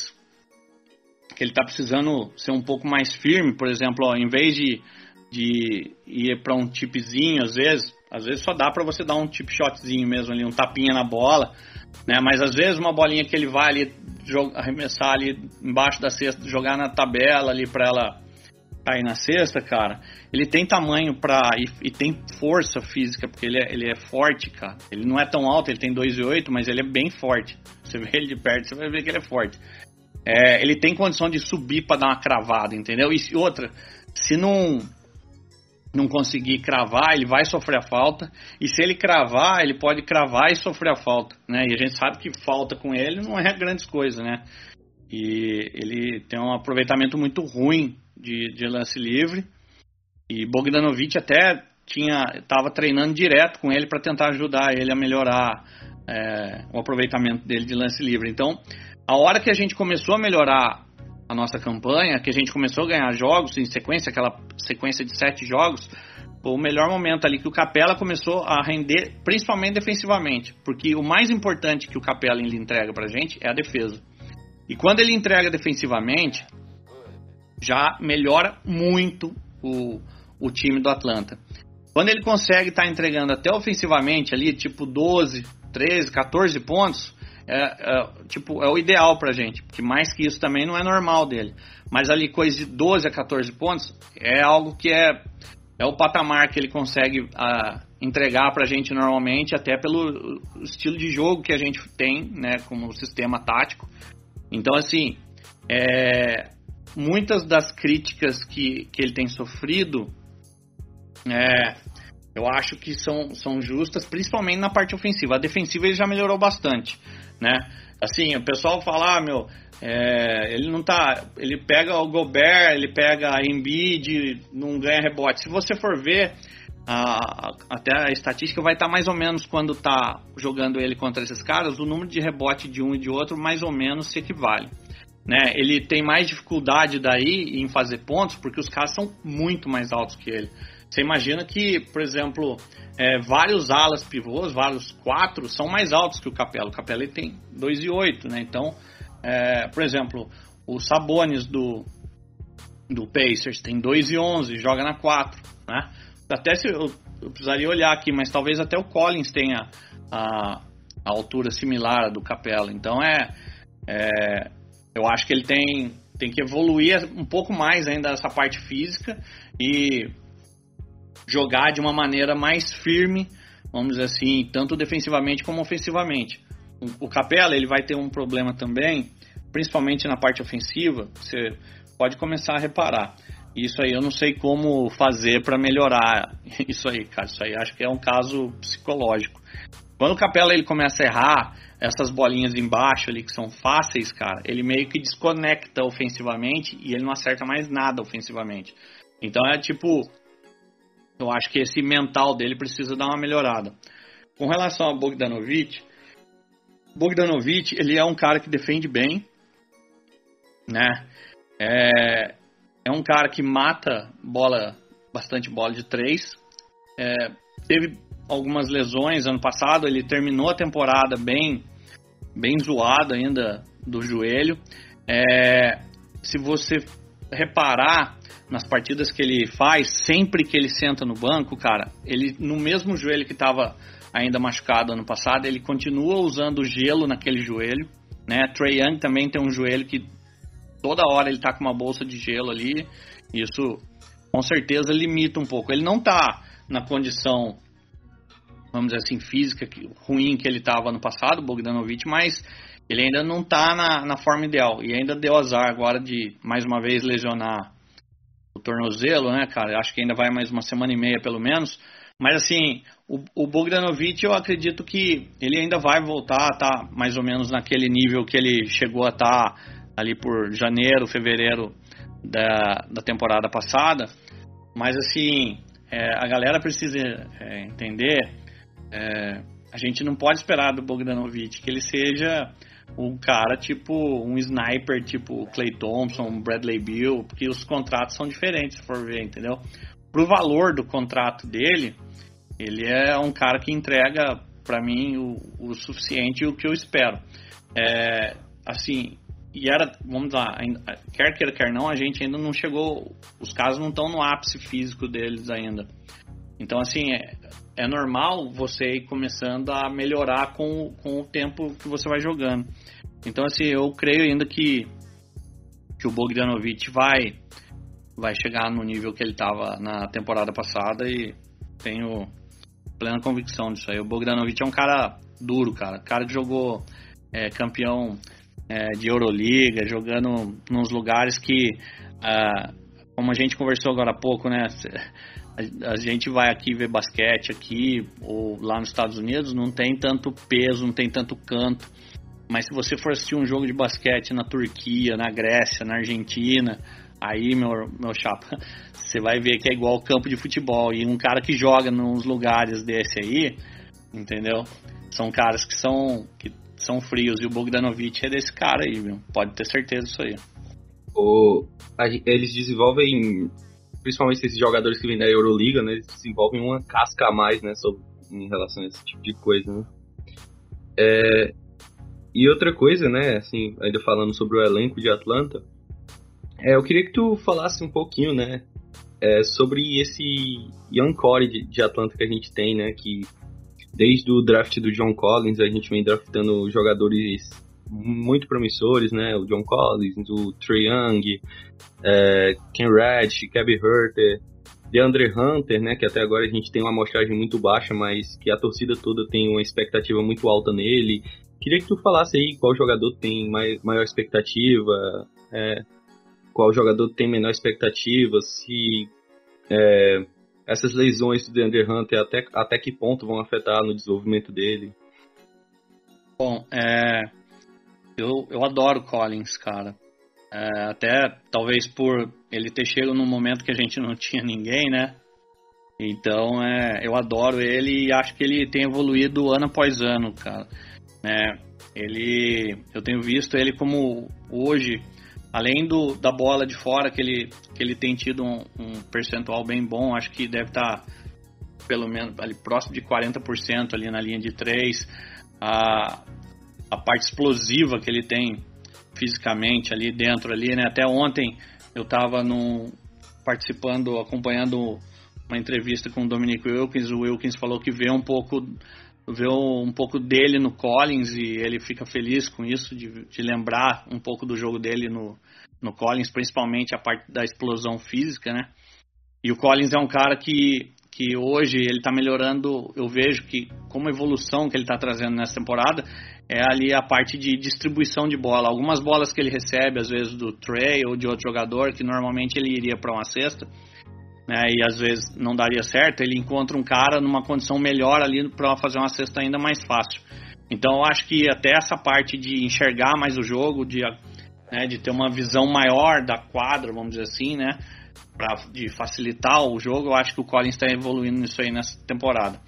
que ele está precisando ser um pouco mais firme, por exemplo, ó, em vez de, de ir para um tipzinho, às vezes, às vezes só dá para você dar um tip shotzinho mesmo ali, um tapinha na bola, né? Mas às vezes uma bolinha que ele vai ali arremessar ali embaixo da cesta, jogar na tabela ali para ela cair na cesta, cara, ele tem tamanho pra. E, e, tem força física, porque ele é, ele é forte, cara. Ele não é tão alto, ele tem 2,8, mas ele é bem forte. Você vê ele de perto, você vai ver que ele é forte. É, ele tem condição de subir para dar uma cravada, entendeu? E outra, se não não conseguir cravar, ele vai sofrer a falta. E se ele cravar, ele pode cravar e sofrer a falta, né? E a gente sabe que falta com ele não é grandes coisas, né? E ele tem um aproveitamento muito ruim de, de lance livre. E Bogdanovic até tinha estava treinando direto com ele para tentar ajudar ele a melhorar é, o aproveitamento dele de lance livre. Então, a hora que a gente começou a melhorar a nossa campanha, que a gente começou a ganhar jogos em sequência, aquela sequência de sete jogos, o melhor momento ali que o Capela começou a render, principalmente defensivamente, porque o mais importante que o Capela ele entrega pra gente é a defesa. E quando ele entrega defensivamente, já melhora muito o, o time do Atlanta. Quando ele consegue estar tá entregando até ofensivamente ali, tipo 12, 13, 14 pontos, é, é, tipo, é o ideal pra gente, porque mais que isso também não é normal dele. Mas ali coisa de 12 a 14 pontos é algo que é, é o patamar que ele consegue uh, entregar para a gente normalmente, até pelo estilo de jogo que a gente tem, né, como sistema tático. Então, assim, é, muitas das críticas que, que ele tem sofrido, é, eu acho que são, são justas, principalmente na parte ofensiva. A defensiva ele já melhorou bastante, né? Assim, o pessoal fala, ah, meu, é, ele não tá. Ele pega o Gobert, ele pega a Embiid, não ganha rebote. Se você for ver, a, até a estatística vai estar tá mais ou menos quando tá jogando ele contra esses caras, o número de rebote de um e de outro mais ou menos se equivale. Né? Ele tem mais dificuldade daí em fazer pontos porque os caras são muito mais altos que ele. Você imagina que, por exemplo, é, vários alas pivôs, vários quatro, são mais altos que o Capela. O Capela tem 2,8, né? Então, é, por exemplo, o Sabonis do, do Pacers tem 2,11, joga na 4, né? Até se eu, eu, precisaria olhar aqui, mas talvez até o Collins tenha a, a altura similar à do Capela. Então, é, é eu acho que ele tem, tem que evoluir um pouco mais ainda essa parte física e jogar de uma maneira mais firme, vamos dizer assim, tanto defensivamente como ofensivamente. O, Capela ele vai ter um problema também, principalmente na parte ofensiva. Você pode começar a reparar. Isso aí eu não sei como fazer para melhorar isso aí, cara. Isso aí acho que é um caso psicológico. Quando o Capela ele começa a errar essas bolinhas embaixo ali que são fáceis, cara, ele meio que desconecta ofensivamente e ele não acerta mais nada ofensivamente. Então é tipo, eu acho que esse mental dele precisa dar uma melhorada. Com relação a Bogdanovic, Bogdanovic ele é um cara que defende bem, né? É, é um cara que mata bola, bastante bola de três. É, teve algumas lesões ano passado, ele terminou a temporada bem, bem zoado ainda do joelho. É, se você reparar, nas partidas que ele faz, sempre que ele senta no banco, cara, ele no mesmo joelho que estava ainda machucado ano passado, ele continua usando gelo naquele joelho, né? Trey Young também tem um joelho que toda hora ele tá com uma bolsa de gelo ali, isso com certeza limita um pouco. Ele não tá na condição, vamos dizer assim, física que, ruim que ele estava ano passado, Bogdanovic, mas ele ainda não tá na, na forma ideal e ainda deu azar agora de mais uma vez lesionar o tornozelo, né, cara? Acho que ainda vai mais uma semana e meia, pelo menos. Mas assim, o, o Bogdanovic, eu acredito que ele ainda vai voltar a tá mais ou menos naquele nível que ele chegou a estar tá ali por janeiro, fevereiro da, da temporada passada. Mas assim, é, a galera precisa é, entender, é, a gente não pode esperar do Bogdanovic que ele seja um cara tipo um sniper tipo Clay Thompson, Bradley Bill, porque os contratos são diferentes se for ver, entendeu? Pro valor do contrato dele, ele é um cara que entrega para mim o, o suficiente e o que eu espero. É, assim, e era, vamos lá, quer queira, quer não, a gente ainda não chegou, os casos não estão no ápice físico deles ainda. Então, assim, é, é normal você ir começando a melhorar com, com o tempo que você vai jogando. Então, assim, eu creio ainda que, que o Bogdanovic vai, vai chegar no nível que ele estava na temporada passada e tenho plena convicção disso aí. O Bogdanovic é um cara duro, cara. Cara que jogou é, campeão é, de Euroliga, jogando nos lugares que, ah, como a gente conversou agora há pouco, né? A, gente vai aqui ver basquete aqui ou lá nos Estados Unidos, não tem tanto peso, não tem tanto canto. Mas se você for assistir um jogo de basquete na Turquia, na Grécia, na Argentina, aí, meu, meu chapa, você vai ver que é igual campo de futebol. E um cara que joga nos lugares desse aí, entendeu? São caras que são, que são frios. E o Bogdanovic é desse cara aí, viu? Pode ter certeza disso aí. O, eles desenvolvem, principalmente esses jogadores que vêm da Euroliga, né? Eles desenvolvem uma casca a mais, né? Sobre, em relação a esse tipo de coisa, né? É, e outra coisa, né, assim, ainda falando sobre o elenco de Atlanta, é, eu queria que tu falasse um pouquinho, né, é, sobre esse Young Core de, de, Atlanta que a gente tem, né, que desde o draft do John Collins a gente vem draftando jogadores muito promissores, né, o John Collins, o Trey Young, é, Ken Reddish, Kevin Herter, DeAndre Hunter, né, que até agora a gente tem uma amostragem muito baixa, mas que a torcida toda tem uma expectativa muito alta nele. Queria que tu falasse aí qual jogador tem mais, maior expectativa, é, qual jogador tem menor expectativa, se é, essas lesões do DeAndre Hunter até, até que ponto vão afetar no desenvolvimento dele. Bom, é, eu, eu adoro Collins, cara. É, até talvez por ele ter chegado num momento que a gente não tinha ninguém, né? Então é, eu adoro ele e acho que ele tem evoluído ano após ano, cara. É, ele, eu tenho visto ele como hoje, além do, da bola de fora que ele, que ele tem tido um, um percentual bem bom, acho que deve estar tá pelo menos ali próximo de 40% ali na linha de 3. A, a parte explosiva que ele tem fisicamente ali dentro ali, né? Até ontem eu estava participando, acompanhando uma entrevista com o Dominic Wilkins. O Wilkins falou que vê um pouco vê um pouco dele no Collins e ele fica feliz com isso de, de lembrar um pouco do jogo dele no, no Collins, principalmente a parte da explosão física, né? E o Collins é um cara que que hoje ele está melhorando, eu vejo que como evolução que ele está trazendo nessa temporada é ali a parte de distribuição de bola. Algumas bolas que ele recebe, às vezes do Trey ou de outro jogador, que normalmente ele iria para uma cesta, né, e às vezes não daria certo, ele encontra um cara numa condição melhor ali para fazer uma cesta ainda mais fácil. Então eu acho que até essa parte de enxergar mais o jogo, de, né, de ter uma visão maior da quadra, vamos dizer assim, né, pra, de facilitar o jogo, eu acho que o Collins está evoluindo nisso aí nessa temporada.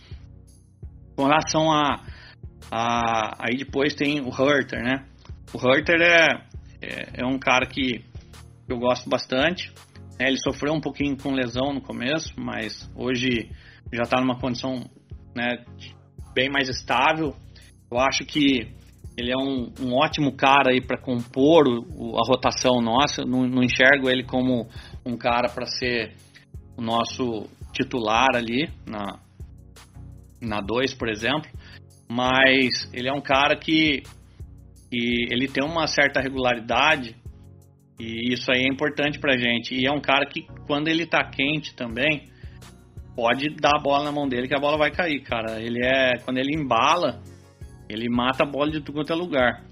Com relação a, a aí depois tem o Hurter, né? O Hurter é, é, é um cara que eu gosto bastante. É, ele sofreu um pouquinho com lesão no começo, mas hoje já está numa condição né, bem mais estável. Eu acho que ele é um, um ótimo cara aí para compor o, a rotação nossa. Não, não, enxergo ele como um cara para ser o nosso titular ali na na 2, por exemplo, mas ele é um cara que, que ele tem uma certa regularidade e isso aí é importante pra gente. E é um cara que quando ele tá quente também, pode dar a bola na mão dele que a bola vai cair, cara. Ele é quando ele embala, ele mata a bola de tudo quanto é lugar.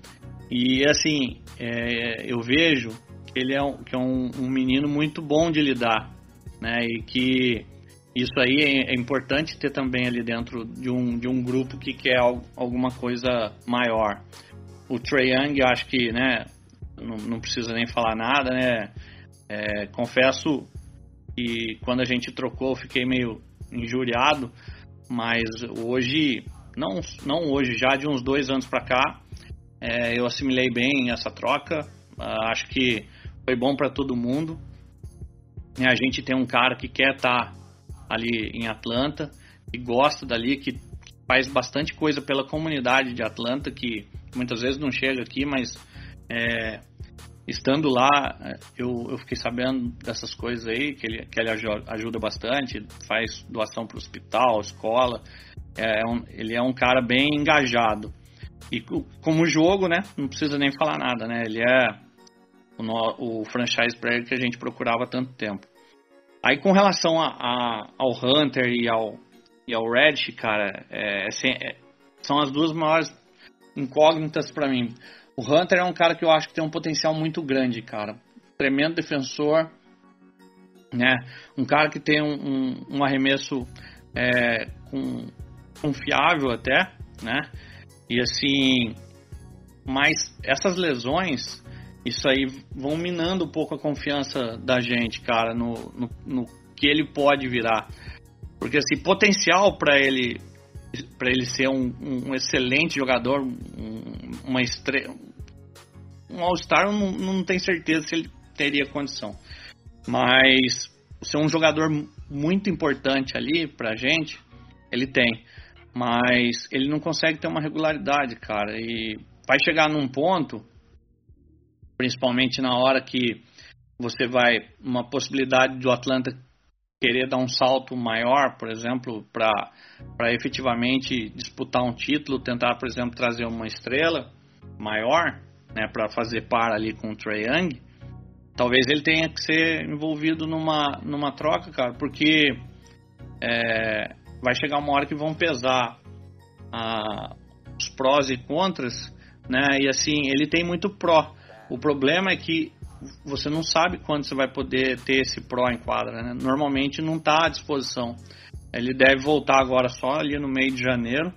E assim, é, eu vejo que ele é, um, que é um, um, menino muito bom de lidar, né? E que isso aí é, é, importante ter também ali dentro de um, de um grupo que quer alguma coisa maior. O Trey Young, eu acho que, né? Não, não precisa nem falar nada, né? É, confesso que quando a gente trocou eu fiquei meio injuriado, mas hoje não, não hoje, já de uns dois anos para cá, é, eu assimilei bem essa troca. Uh, acho que foi bom para todo mundo. A gente tem um cara que quer estar tá ali em Atlanta, que gosta dali, que faz bastante coisa pela comunidade de Atlanta, que muitas vezes não chega aqui, mas é, estando lá, eu, eu fiquei sabendo dessas coisas aí, que ele, que ele ajuda bastante, faz doação para o hospital, escola. É, é um, ele é um cara bem engajado. E como jogo, né? Não precisa nem falar nada, né? Ele é o, o franchise player que a gente procurava há tanto tempo. Aí com relação a, a, ao Hunter e ao, e ao Red, cara, é, é, são as duas maiores incógnitas para mim. O Hunter é um cara que eu acho que tem um potencial muito grande, cara. Tremendo defensor, né? Um cara que tem um, um, um arremesso é, com, confiável até, né? E assim, mas essas lesões, isso aí vão minando um pouco a confiança da gente, cara, no, no, no que ele pode virar. Porque assim, potencial para ele para ele ser um, um, excelente jogador, um, uma estrela, um All-Star, não, não tenho certeza se ele teria condição. Mas ser um jogador muito importante ali pra gente, ele tem mas ele não consegue ter uma regularidade, cara. E vai chegar num ponto, principalmente na hora que você vai uma possibilidade do Atlanta querer dar um salto maior, por exemplo, para efetivamente disputar um título, tentar, por exemplo, trazer uma estrela maior, né, para fazer par ali com o Trae Young, talvez ele tenha que ser envolvido numa, numa troca, cara, porque é, vai chegar uma hora que vão pesar a, os prós e contras, né? E assim, ele tem muito pró. O problema é que você não sabe quando você vai poder ter esse pró em quadra, né? Normalmente não está à disposição. Ele deve voltar agora só ali no meio de janeiro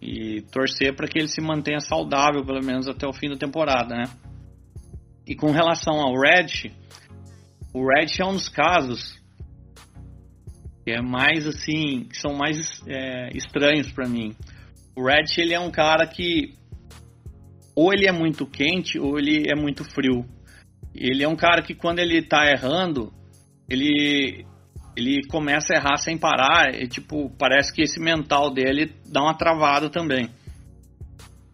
e torcer para que ele se mantenha saudável pelo menos até o fim da temporada, né? E com relação ao Red, o Red é um dos casos que é mais assim, que são mais é, estranhos para mim. O Red ele é um cara que ou ele é muito quente ou ele é muito frio. Ele é um cara que quando ele tá errando, ele ele começa a errar sem parar, e tipo, parece que esse mental dele dá uma travada também.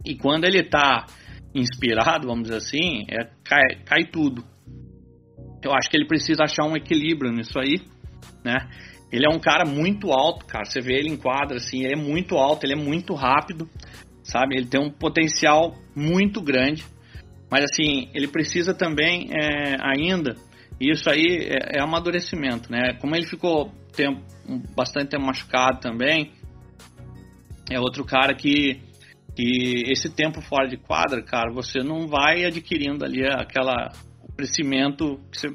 E quando ele tá inspirado, vamos dizer assim, é, cai, cai tudo. Eu acho que ele precisa achar um equilíbrio nisso aí, né? Ele é um cara muito alto, cara. Você vê ele em quadra, assim, ele é muito alto, ele é muito rápido, sabe? Ele tem um potencial muito grande. Mas, assim, ele precisa também é, ainda. Isso aí é, é, amadurecimento, né? Como ele ficou tempo, bastante tempo machucado também, é outro cara que, que esse tempo fora de quadra, cara, você não vai adquirindo ali aquela crescimento que você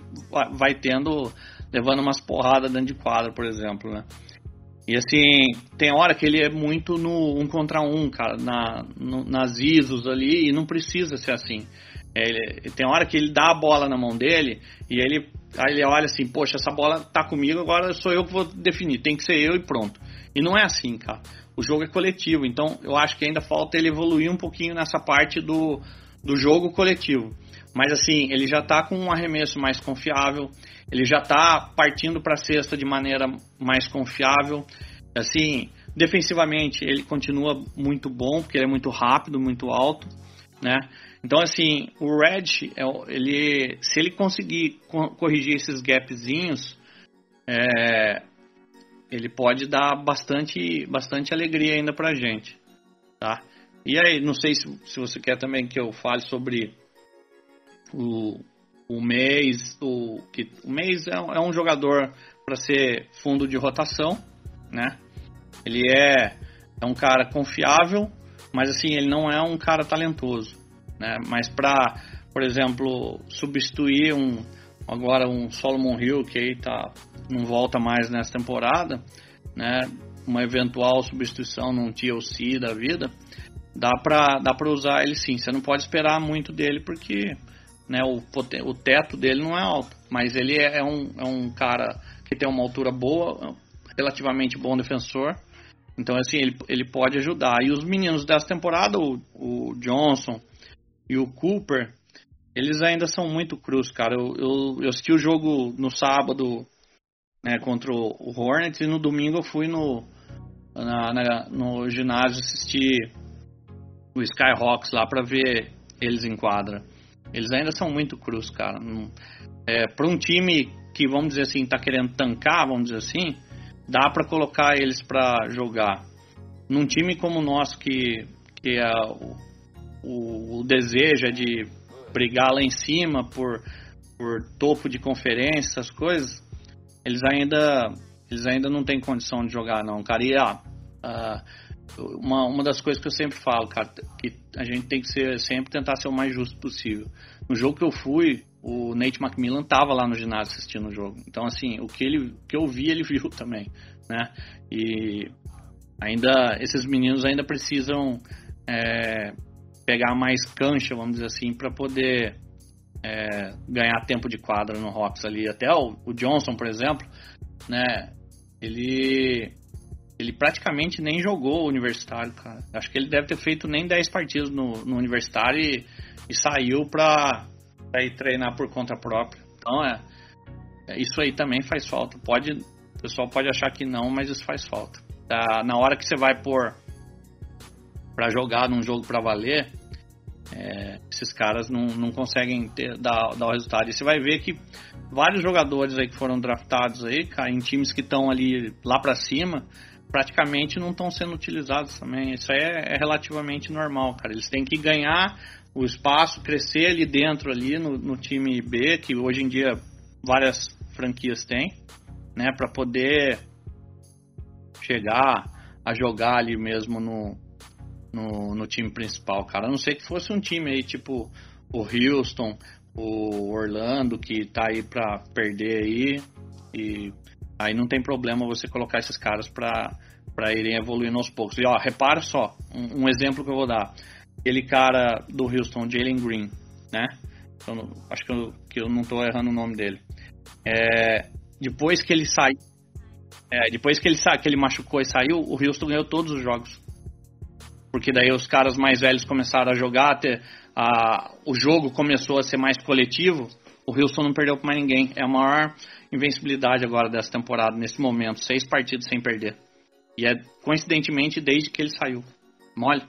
vai tendo levando umas porradas dentro de quadra, por exemplo, né? E assim, tem hora que ele é muito no um contra um, cara, na, no, nas ISOs ali, e não precisa ser assim. É, ele, tem hora que ele dá a bola na mão dele e ele, aí ele olha assim, poxa, essa bola tá comigo, agora sou eu que vou definir, tem que ser eu e pronto. E não é assim, cara. O jogo é coletivo, então eu acho que ainda falta ele evoluir um pouquinho nessa parte do, do jogo coletivo. Mas assim, ele já está com um arremesso mais confiável, ele já está partindo para a cesta de maneira mais confiável. Assim, defensivamente ele continua muito bom, porque ele é muito rápido, muito alto, né? Então assim, o Red, é ele, se ele conseguir corrigir esses gapzinhos, é, ele pode dar bastante, bastante alegria ainda para gente, tá? E aí, não sei se, se você quer também que eu fale sobre o, o mês, o, que, o mês é, é um jogador para ser fundo de rotação, né? Ele é, é um cara confiável, mas assim, ele não é um cara talentoso, né? Mas para, por exemplo, substituir um agora um Solomon Hill que aí tá não volta mais nessa temporada, né? Uma eventual substituição num TLC da vida, dá para dá para usar ele sim. Você não pode esperar muito dele porque né? O, o teto dele não é alto, mas ele é, é um, é um cara que tem uma altura boa, relativamente bom defensor. Então, assim, ele, ele pode ajudar. E os meninos dessa temporada, o, o Johnson e o Cooper, eles ainda são muito cruz, cara. Eu, eu, eu assisti o jogo no sábado né, contra o Hornets e no domingo eu fui no, na, na, no ginásio assistir o Skyhawks lá para ver eles em quadra. Eles ainda são muito crus, cara. É, para um time que, vamos dizer assim, tá querendo tancar, vamos dizer assim, dá para colocar eles para jogar. Num time como o nosso, que, que é o, o, o desejo é de brigar lá em cima por, por topo de conferência, essas coisas, eles ainda, eles ainda não têm condição de jogar, não, cara. E, ah, uh, uma, uma das coisas que eu sempre falo, cara, que a gente tem que ser, sempre tentar ser o mais justo possível. No jogo que eu fui, o Nate McMillan tava lá no ginásio assistindo o jogo. Então, assim, o que, ele, o que eu vi, ele viu também, né? E ainda, esses meninos ainda precisam é, pegar mais cancha, vamos dizer assim, para poder é, ganhar tempo de quadra no Rocks ali. Até o, o Johnson, por exemplo, né? Ele ele praticamente nem jogou o universitário, cara. Acho que ele deve ter feito nem 10 partidas no, no universitário e, e saiu pra, pra, ir treinar por conta própria. Então, é, é, isso aí também faz falta. Pode, o pessoal pode achar que não, mas isso faz falta. Tá, na hora que você vai pôr para jogar num jogo para valer, é, esses caras não, não conseguem ter, dar, dar o resultado. E você vai ver que vários jogadores aí que foram draftados aí, em times que estão ali lá para cima, praticamente não estão sendo utilizados também. Isso aí é, é, relativamente normal, cara. Eles têm que ganhar o espaço, crescer ali dentro, ali no, no time B, que hoje em dia várias franquias têm, né, para poder chegar a jogar ali mesmo no, no, no, time principal, cara. A não sei que fosse um time aí, tipo o Houston, o Orlando, que tá aí pra perder aí. E aí não tem problema você colocar esses caras pra irem evoluindo aos poucos. E ó, repara só, um, um exemplo que eu vou dar. Aquele cara do Houston, Jalen Green, né? Acho que eu, que eu não tô errando o nome dele. É, depois que ele saiu. É, depois que ele, que ele machucou e saiu, o Houston ganhou todos os jogos. Porque daí os caras mais velhos começaram a jogar, até, a, o jogo começou a ser mais coletivo. O Houston não perdeu para mais ninguém. É a maior invencibilidade agora dessa temporada, nesse momento. Seis partidas sem perder. E é coincidentemente desde que ele saiu. Mole.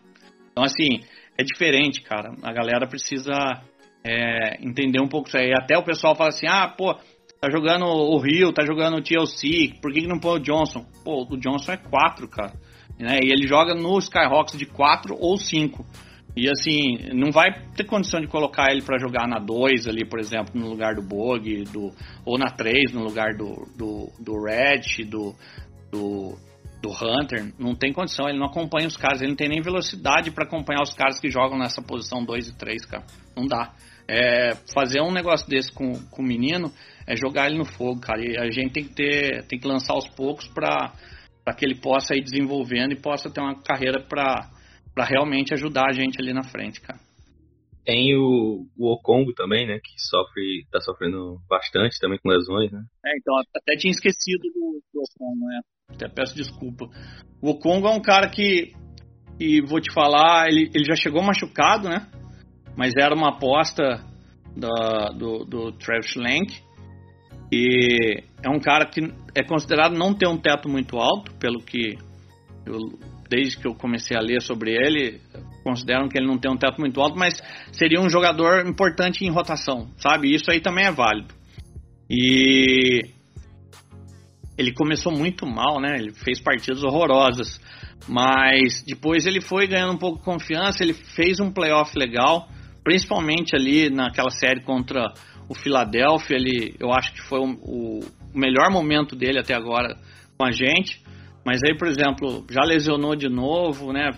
Então, assim, é diferente, cara. A galera precisa é, entender um pouco isso aí. Até o pessoal fala assim: ah, pô, tá jogando o Rio, tá jogando o TLC, por que, que não põe o Johnson? Pô, o Johnson é 4, cara. Né? E ele joga no Skyhawks de 4 ou 5. E assim, não vai ter condição de colocar ele para jogar na 2 ali, por exemplo, no lugar do Bog, do, ou na 3 no lugar do, do, do Red, do, do, do Hunter. Não tem condição, ele não acompanha os caras, ele não tem nem velocidade para acompanhar os caras que jogam nessa posição 2 e 3, cara. Não dá. É, fazer um negócio desse com, com o menino é jogar ele no fogo, cara. E a gente tem que ter, tem que lançar aos poucos para que ele possa ir desenvolvendo e possa ter uma carreira para para realmente ajudar a gente ali na frente, cara. Tem o, o Okongo também, né? Que sofre, tá sofrendo bastante também com lesões, né? É, então, até tinha esquecido do, do Okongo, né? Até peço desculpa. O Okongo é um cara que, e vou te falar, ele, ele já chegou machucado, né? Mas era uma aposta da, do, do Travis Schlenk. E é um cara que é considerado não ter um teto muito alto, pelo que eu desde que eu comecei a ler sobre ele, consideram que ele não tem um teto muito alto, mas seria um jogador importante em rotação, sabe? Isso aí também é válido. E ele começou muito mal, né? Ele fez partidas horrorosas, mas depois ele foi ganhando um pouco de confiança, ele fez um playoff legal, principalmente ali naquela série contra o Philadelphia, ele, eu acho que foi o, o melhor momento dele até agora com a gente. Mas aí, por exemplo, já lesionou de novo, né?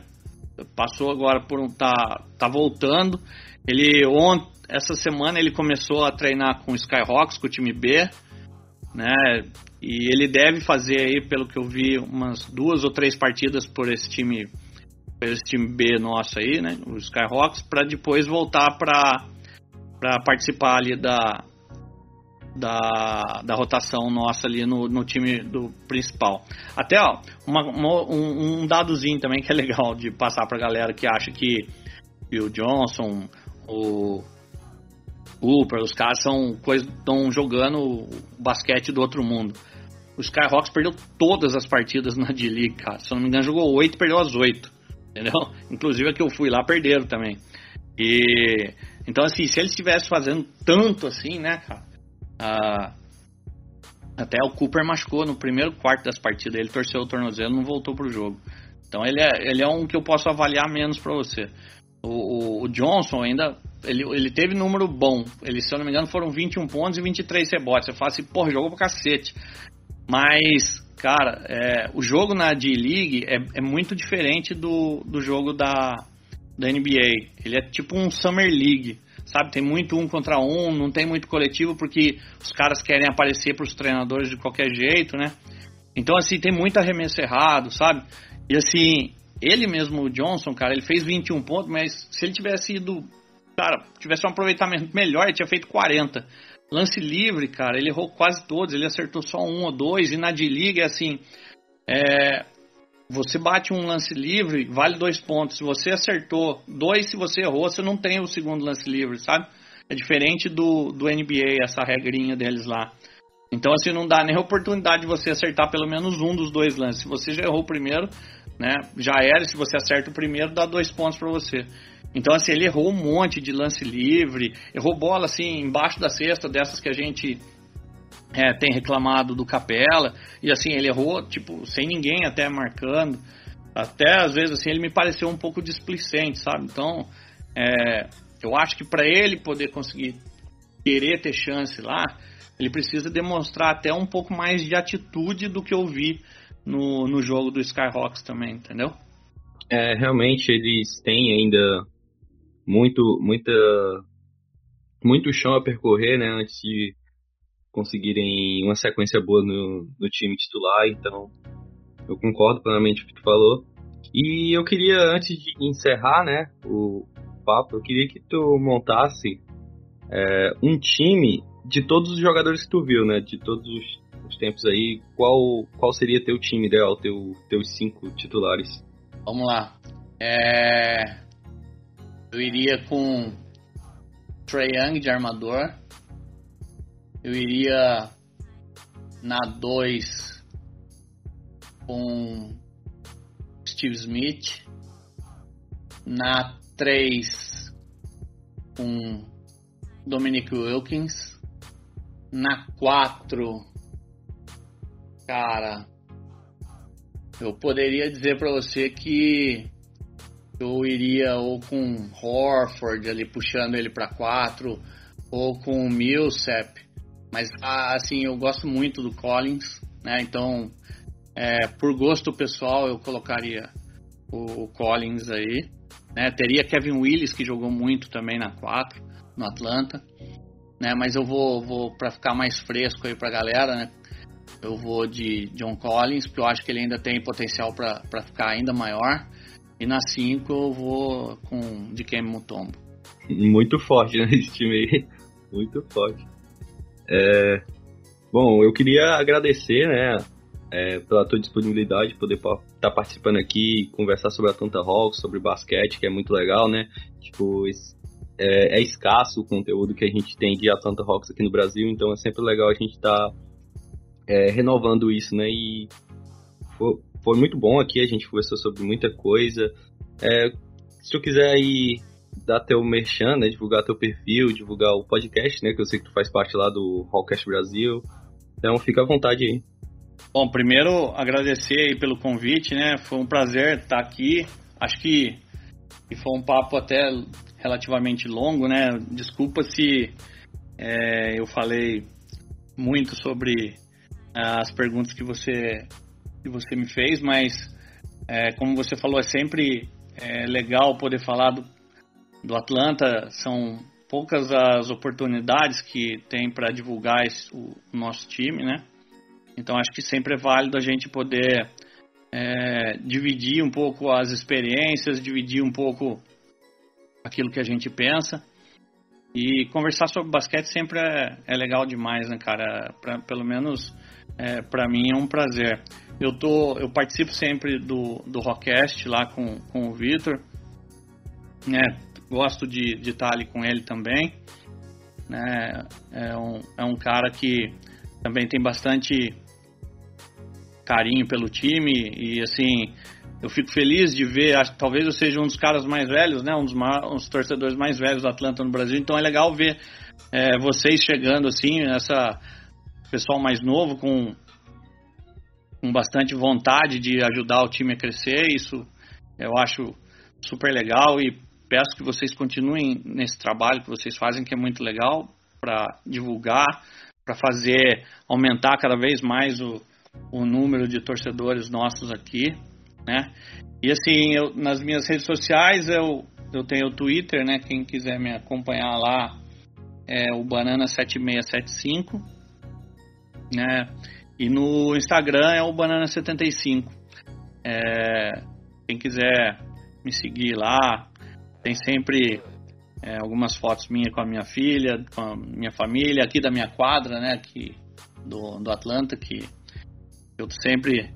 Passou agora por um. tá, tá voltando. Ele ont, essa semana ele começou a treinar com o Skyhawks, com o time B, né? E ele deve fazer aí, pelo que eu vi, umas duas ou três partidas por esse time, por esse time B nosso aí, né? O Skyhawks, para depois voltar para para participar ali da, da, da rotação nossa ali no, no time do principal. Até ó, uma, uma, um, um, dadozinho também que é legal de passar pra galera que acha que o Johnson, o Cooper, os caras são estão jogando basquete do outro mundo. O Skyhawks perdeu todas as partidas na D-League, cara. Se não me engano, jogou 8 perdeu as 8. Entendeu? Inclusive a que eu fui lá perderam também. E então assim, se eles estivessem fazendo tanto assim, né, cara? Ah, até o Cooper machucou no primeiro quarto das partidas, ele torceu o tornozelo não voltou pro jogo. Então ele é, ele é um que eu posso avaliar menos para você. O, o, o, Johnson ainda, ele, ele teve número bom. Ele, se eu não me engano, foram 21 pontos e 23 rebotes. Você fala assim, porra, jogou pra cacete. Mas, cara, é, o jogo na D-League é, é muito diferente do, do jogo da, da NBA. Ele é tipo um Summer League sabe? Tem muito um contra um, não tem muito coletivo porque os caras querem aparecer para os treinadores de qualquer jeito, né? Então, assim, tem muito arremesso errado, sabe? E assim, ele mesmo, o Johnson, cara, ele fez 21 pontos, mas se ele tivesse ido, cara, tivesse um aproveitamento melhor, ele tinha feito 40. Lance livre, cara, ele errou quase todos, ele acertou só um ou dois, e na D-League, assim, é, você bate um lance livre, vale dois pontos. Se você acertou dois, se você errou, você não tem o segundo lance livre, sabe? É diferente do, do NBA, essa regrinha deles lá. Então, assim, não dá nem oportunidade de você acertar pelo menos um dos dois lances. Se você já errou o primeiro, né, já era. Se você acerta o primeiro, dá dois pontos para você. Então, assim, ele errou um monte de lance livre, errou bola, assim, embaixo da cesta, dessas que a gente é, tem reclamado do Capela, e assim, ele errou, tipo, sem ninguém até marcando. Até às vezes assim, ele me pareceu um pouco displicente, sabe? Então, é, eu acho que para ele poder conseguir querer ter chance lá, ele precisa demonstrar até um pouco mais de atitude do que eu vi no, no jogo do Skyhawks também, entendeu? É, realmente eles têm ainda muito, muita, muito chão a percorrer, né, antes de conseguirem uma sequência boa no, no time titular, então eu concordo plenamente com o que tu falou. E eu queria, antes de encerrar, né, o papo, eu queria que tu montasse é, um time de todos os jogadores que tu viu, né, de todos os, os tempos aí, qual, qual seria teu time ideal, teu, teus cinco titulares? Vamos lá. É... Eu iria com Trey Young de armador. Eu iria na 2 com Steve Smith. Na 3 com Dominic Wilkins. Na 4, cara, eu poderia dizer para você que eu iria ou com Horford ali puxando ele para 4 ou com Millsap mas ah, assim, eu gosto muito do Collins, né? Então, é, por gosto pessoal, eu colocaria o, Collins aí. Né? Teria Kevin Willis, que jogou muito também na 4, no Atlanta. Né? Mas eu vou, vou para ficar mais fresco aí pra galera, né? Eu vou de John Collins, porque eu acho que ele ainda tem potencial para ficar ainda maior. E na 5 eu vou com de Kemi Mutombo. Muito forte, né? Esse time aí. Muito forte. É, bom, eu queria agradecer, né, é, pela tua disponibilidade, poder estar tá participando aqui, conversar sobre a Atlanta Hawks, sobre basquete, que é muito legal, né? Tipo, é, é, escasso o conteúdo que a gente tem de Atlanta Hawks aqui no Brasil, então é sempre legal a gente estar tá, é, renovando isso, né? E foi, foi, muito bom aqui, a gente conversou sobre muita coisa. É, se tu quiser aí dar teu merchan, né? Divulgar teu perfil, divulgar o podcast, né? Que eu sei que tu faz parte lá do Hallcast Brasil. Então fica à vontade aí. Bom, primeiro agradecer aí pelo convite, né? Foi um prazer estar aqui. Acho que, foi um papo até relativamente longo, né? Desculpa se é, eu falei muito sobre as perguntas que você que você me fez, mas é, como você falou, é sempre é, legal poder falar do, do Atlanta são poucas as oportunidades que tem para divulgar esse, o nosso time, né? Então acho que sempre é válido a gente poder é, dividir um pouco as experiências, dividir um pouco aquilo que a gente pensa. E conversar sobre basquete sempre é, é legal demais, né, cara? Pra, pelo menos é, para mim é um prazer. Eu, tô, eu participo sempre do, do Rockcast lá com, com o Vitor. Né? Gosto de, estar ali com ele também. Né? É, um, é um cara que também tem bastante carinho pelo time e assim eu fico feliz de ver, acho, talvez eu seja um dos caras mais velhos, né, um dos, um dos torcedores mais velhos do Atlanta no Brasil, então é legal ver é, vocês chegando assim, essa pessoal mais novo com, com bastante vontade de ajudar o time a crescer, isso eu acho super legal e peço que vocês continuem nesse trabalho que vocês fazem, que é muito legal, para divulgar, para fazer aumentar cada vez mais o, o número de torcedores nossos aqui, né? E assim, eu, nas minhas redes sociais eu, eu tenho o Twitter, né? Quem quiser me acompanhar lá é o Banana7675, né? E no Instagram é o Banana75. É, quem quiser me seguir lá, tem sempre é, algumas fotos minhas com a minha filha, com a minha família, aqui da minha quadra, né, aqui do, do Atlanta, que eu sempre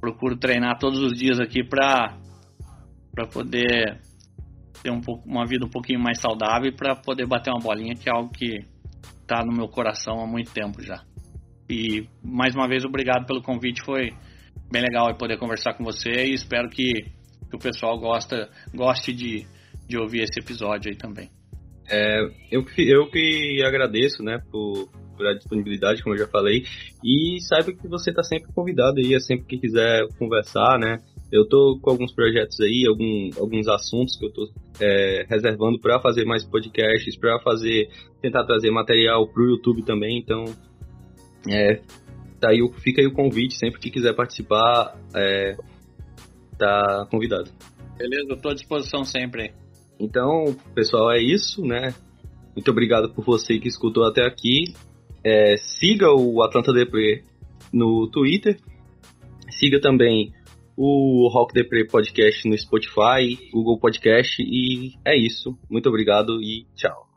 procuro treinar todos os dias aqui para para poder ter um pouco, uma vida um pouquinho mais saudável para poder bater uma bolinha, que é algo que está no meu coração há muito tempo já. E mais uma vez obrigado pelo convite, foi bem legal poder conversar com você e espero que, que o pessoal gosta, goste de de ouvir esse episódio aí também. É, eu, eu que agradeço, né, por, por a disponibilidade, como eu já falei, e saiba que você está sempre convidado aí, é sempre que quiser conversar, né, Eu tô com alguns projetos aí, algum, alguns assuntos que eu tô é, reservando para fazer mais podcasts, para fazer, tentar trazer material pro YouTube também. Então, é, tá aí, fica aí o convite, sempre que quiser participar, é, tá convidado. Beleza, eu tô à disposição sempre. Então, pessoal, é isso, né? Muito obrigado por você que escutou até aqui. É, siga o Atlanta Depre no Twitter. Siga também o Rock Depre Podcast no Spotify, Google Podcast. E é isso. Muito obrigado e tchau.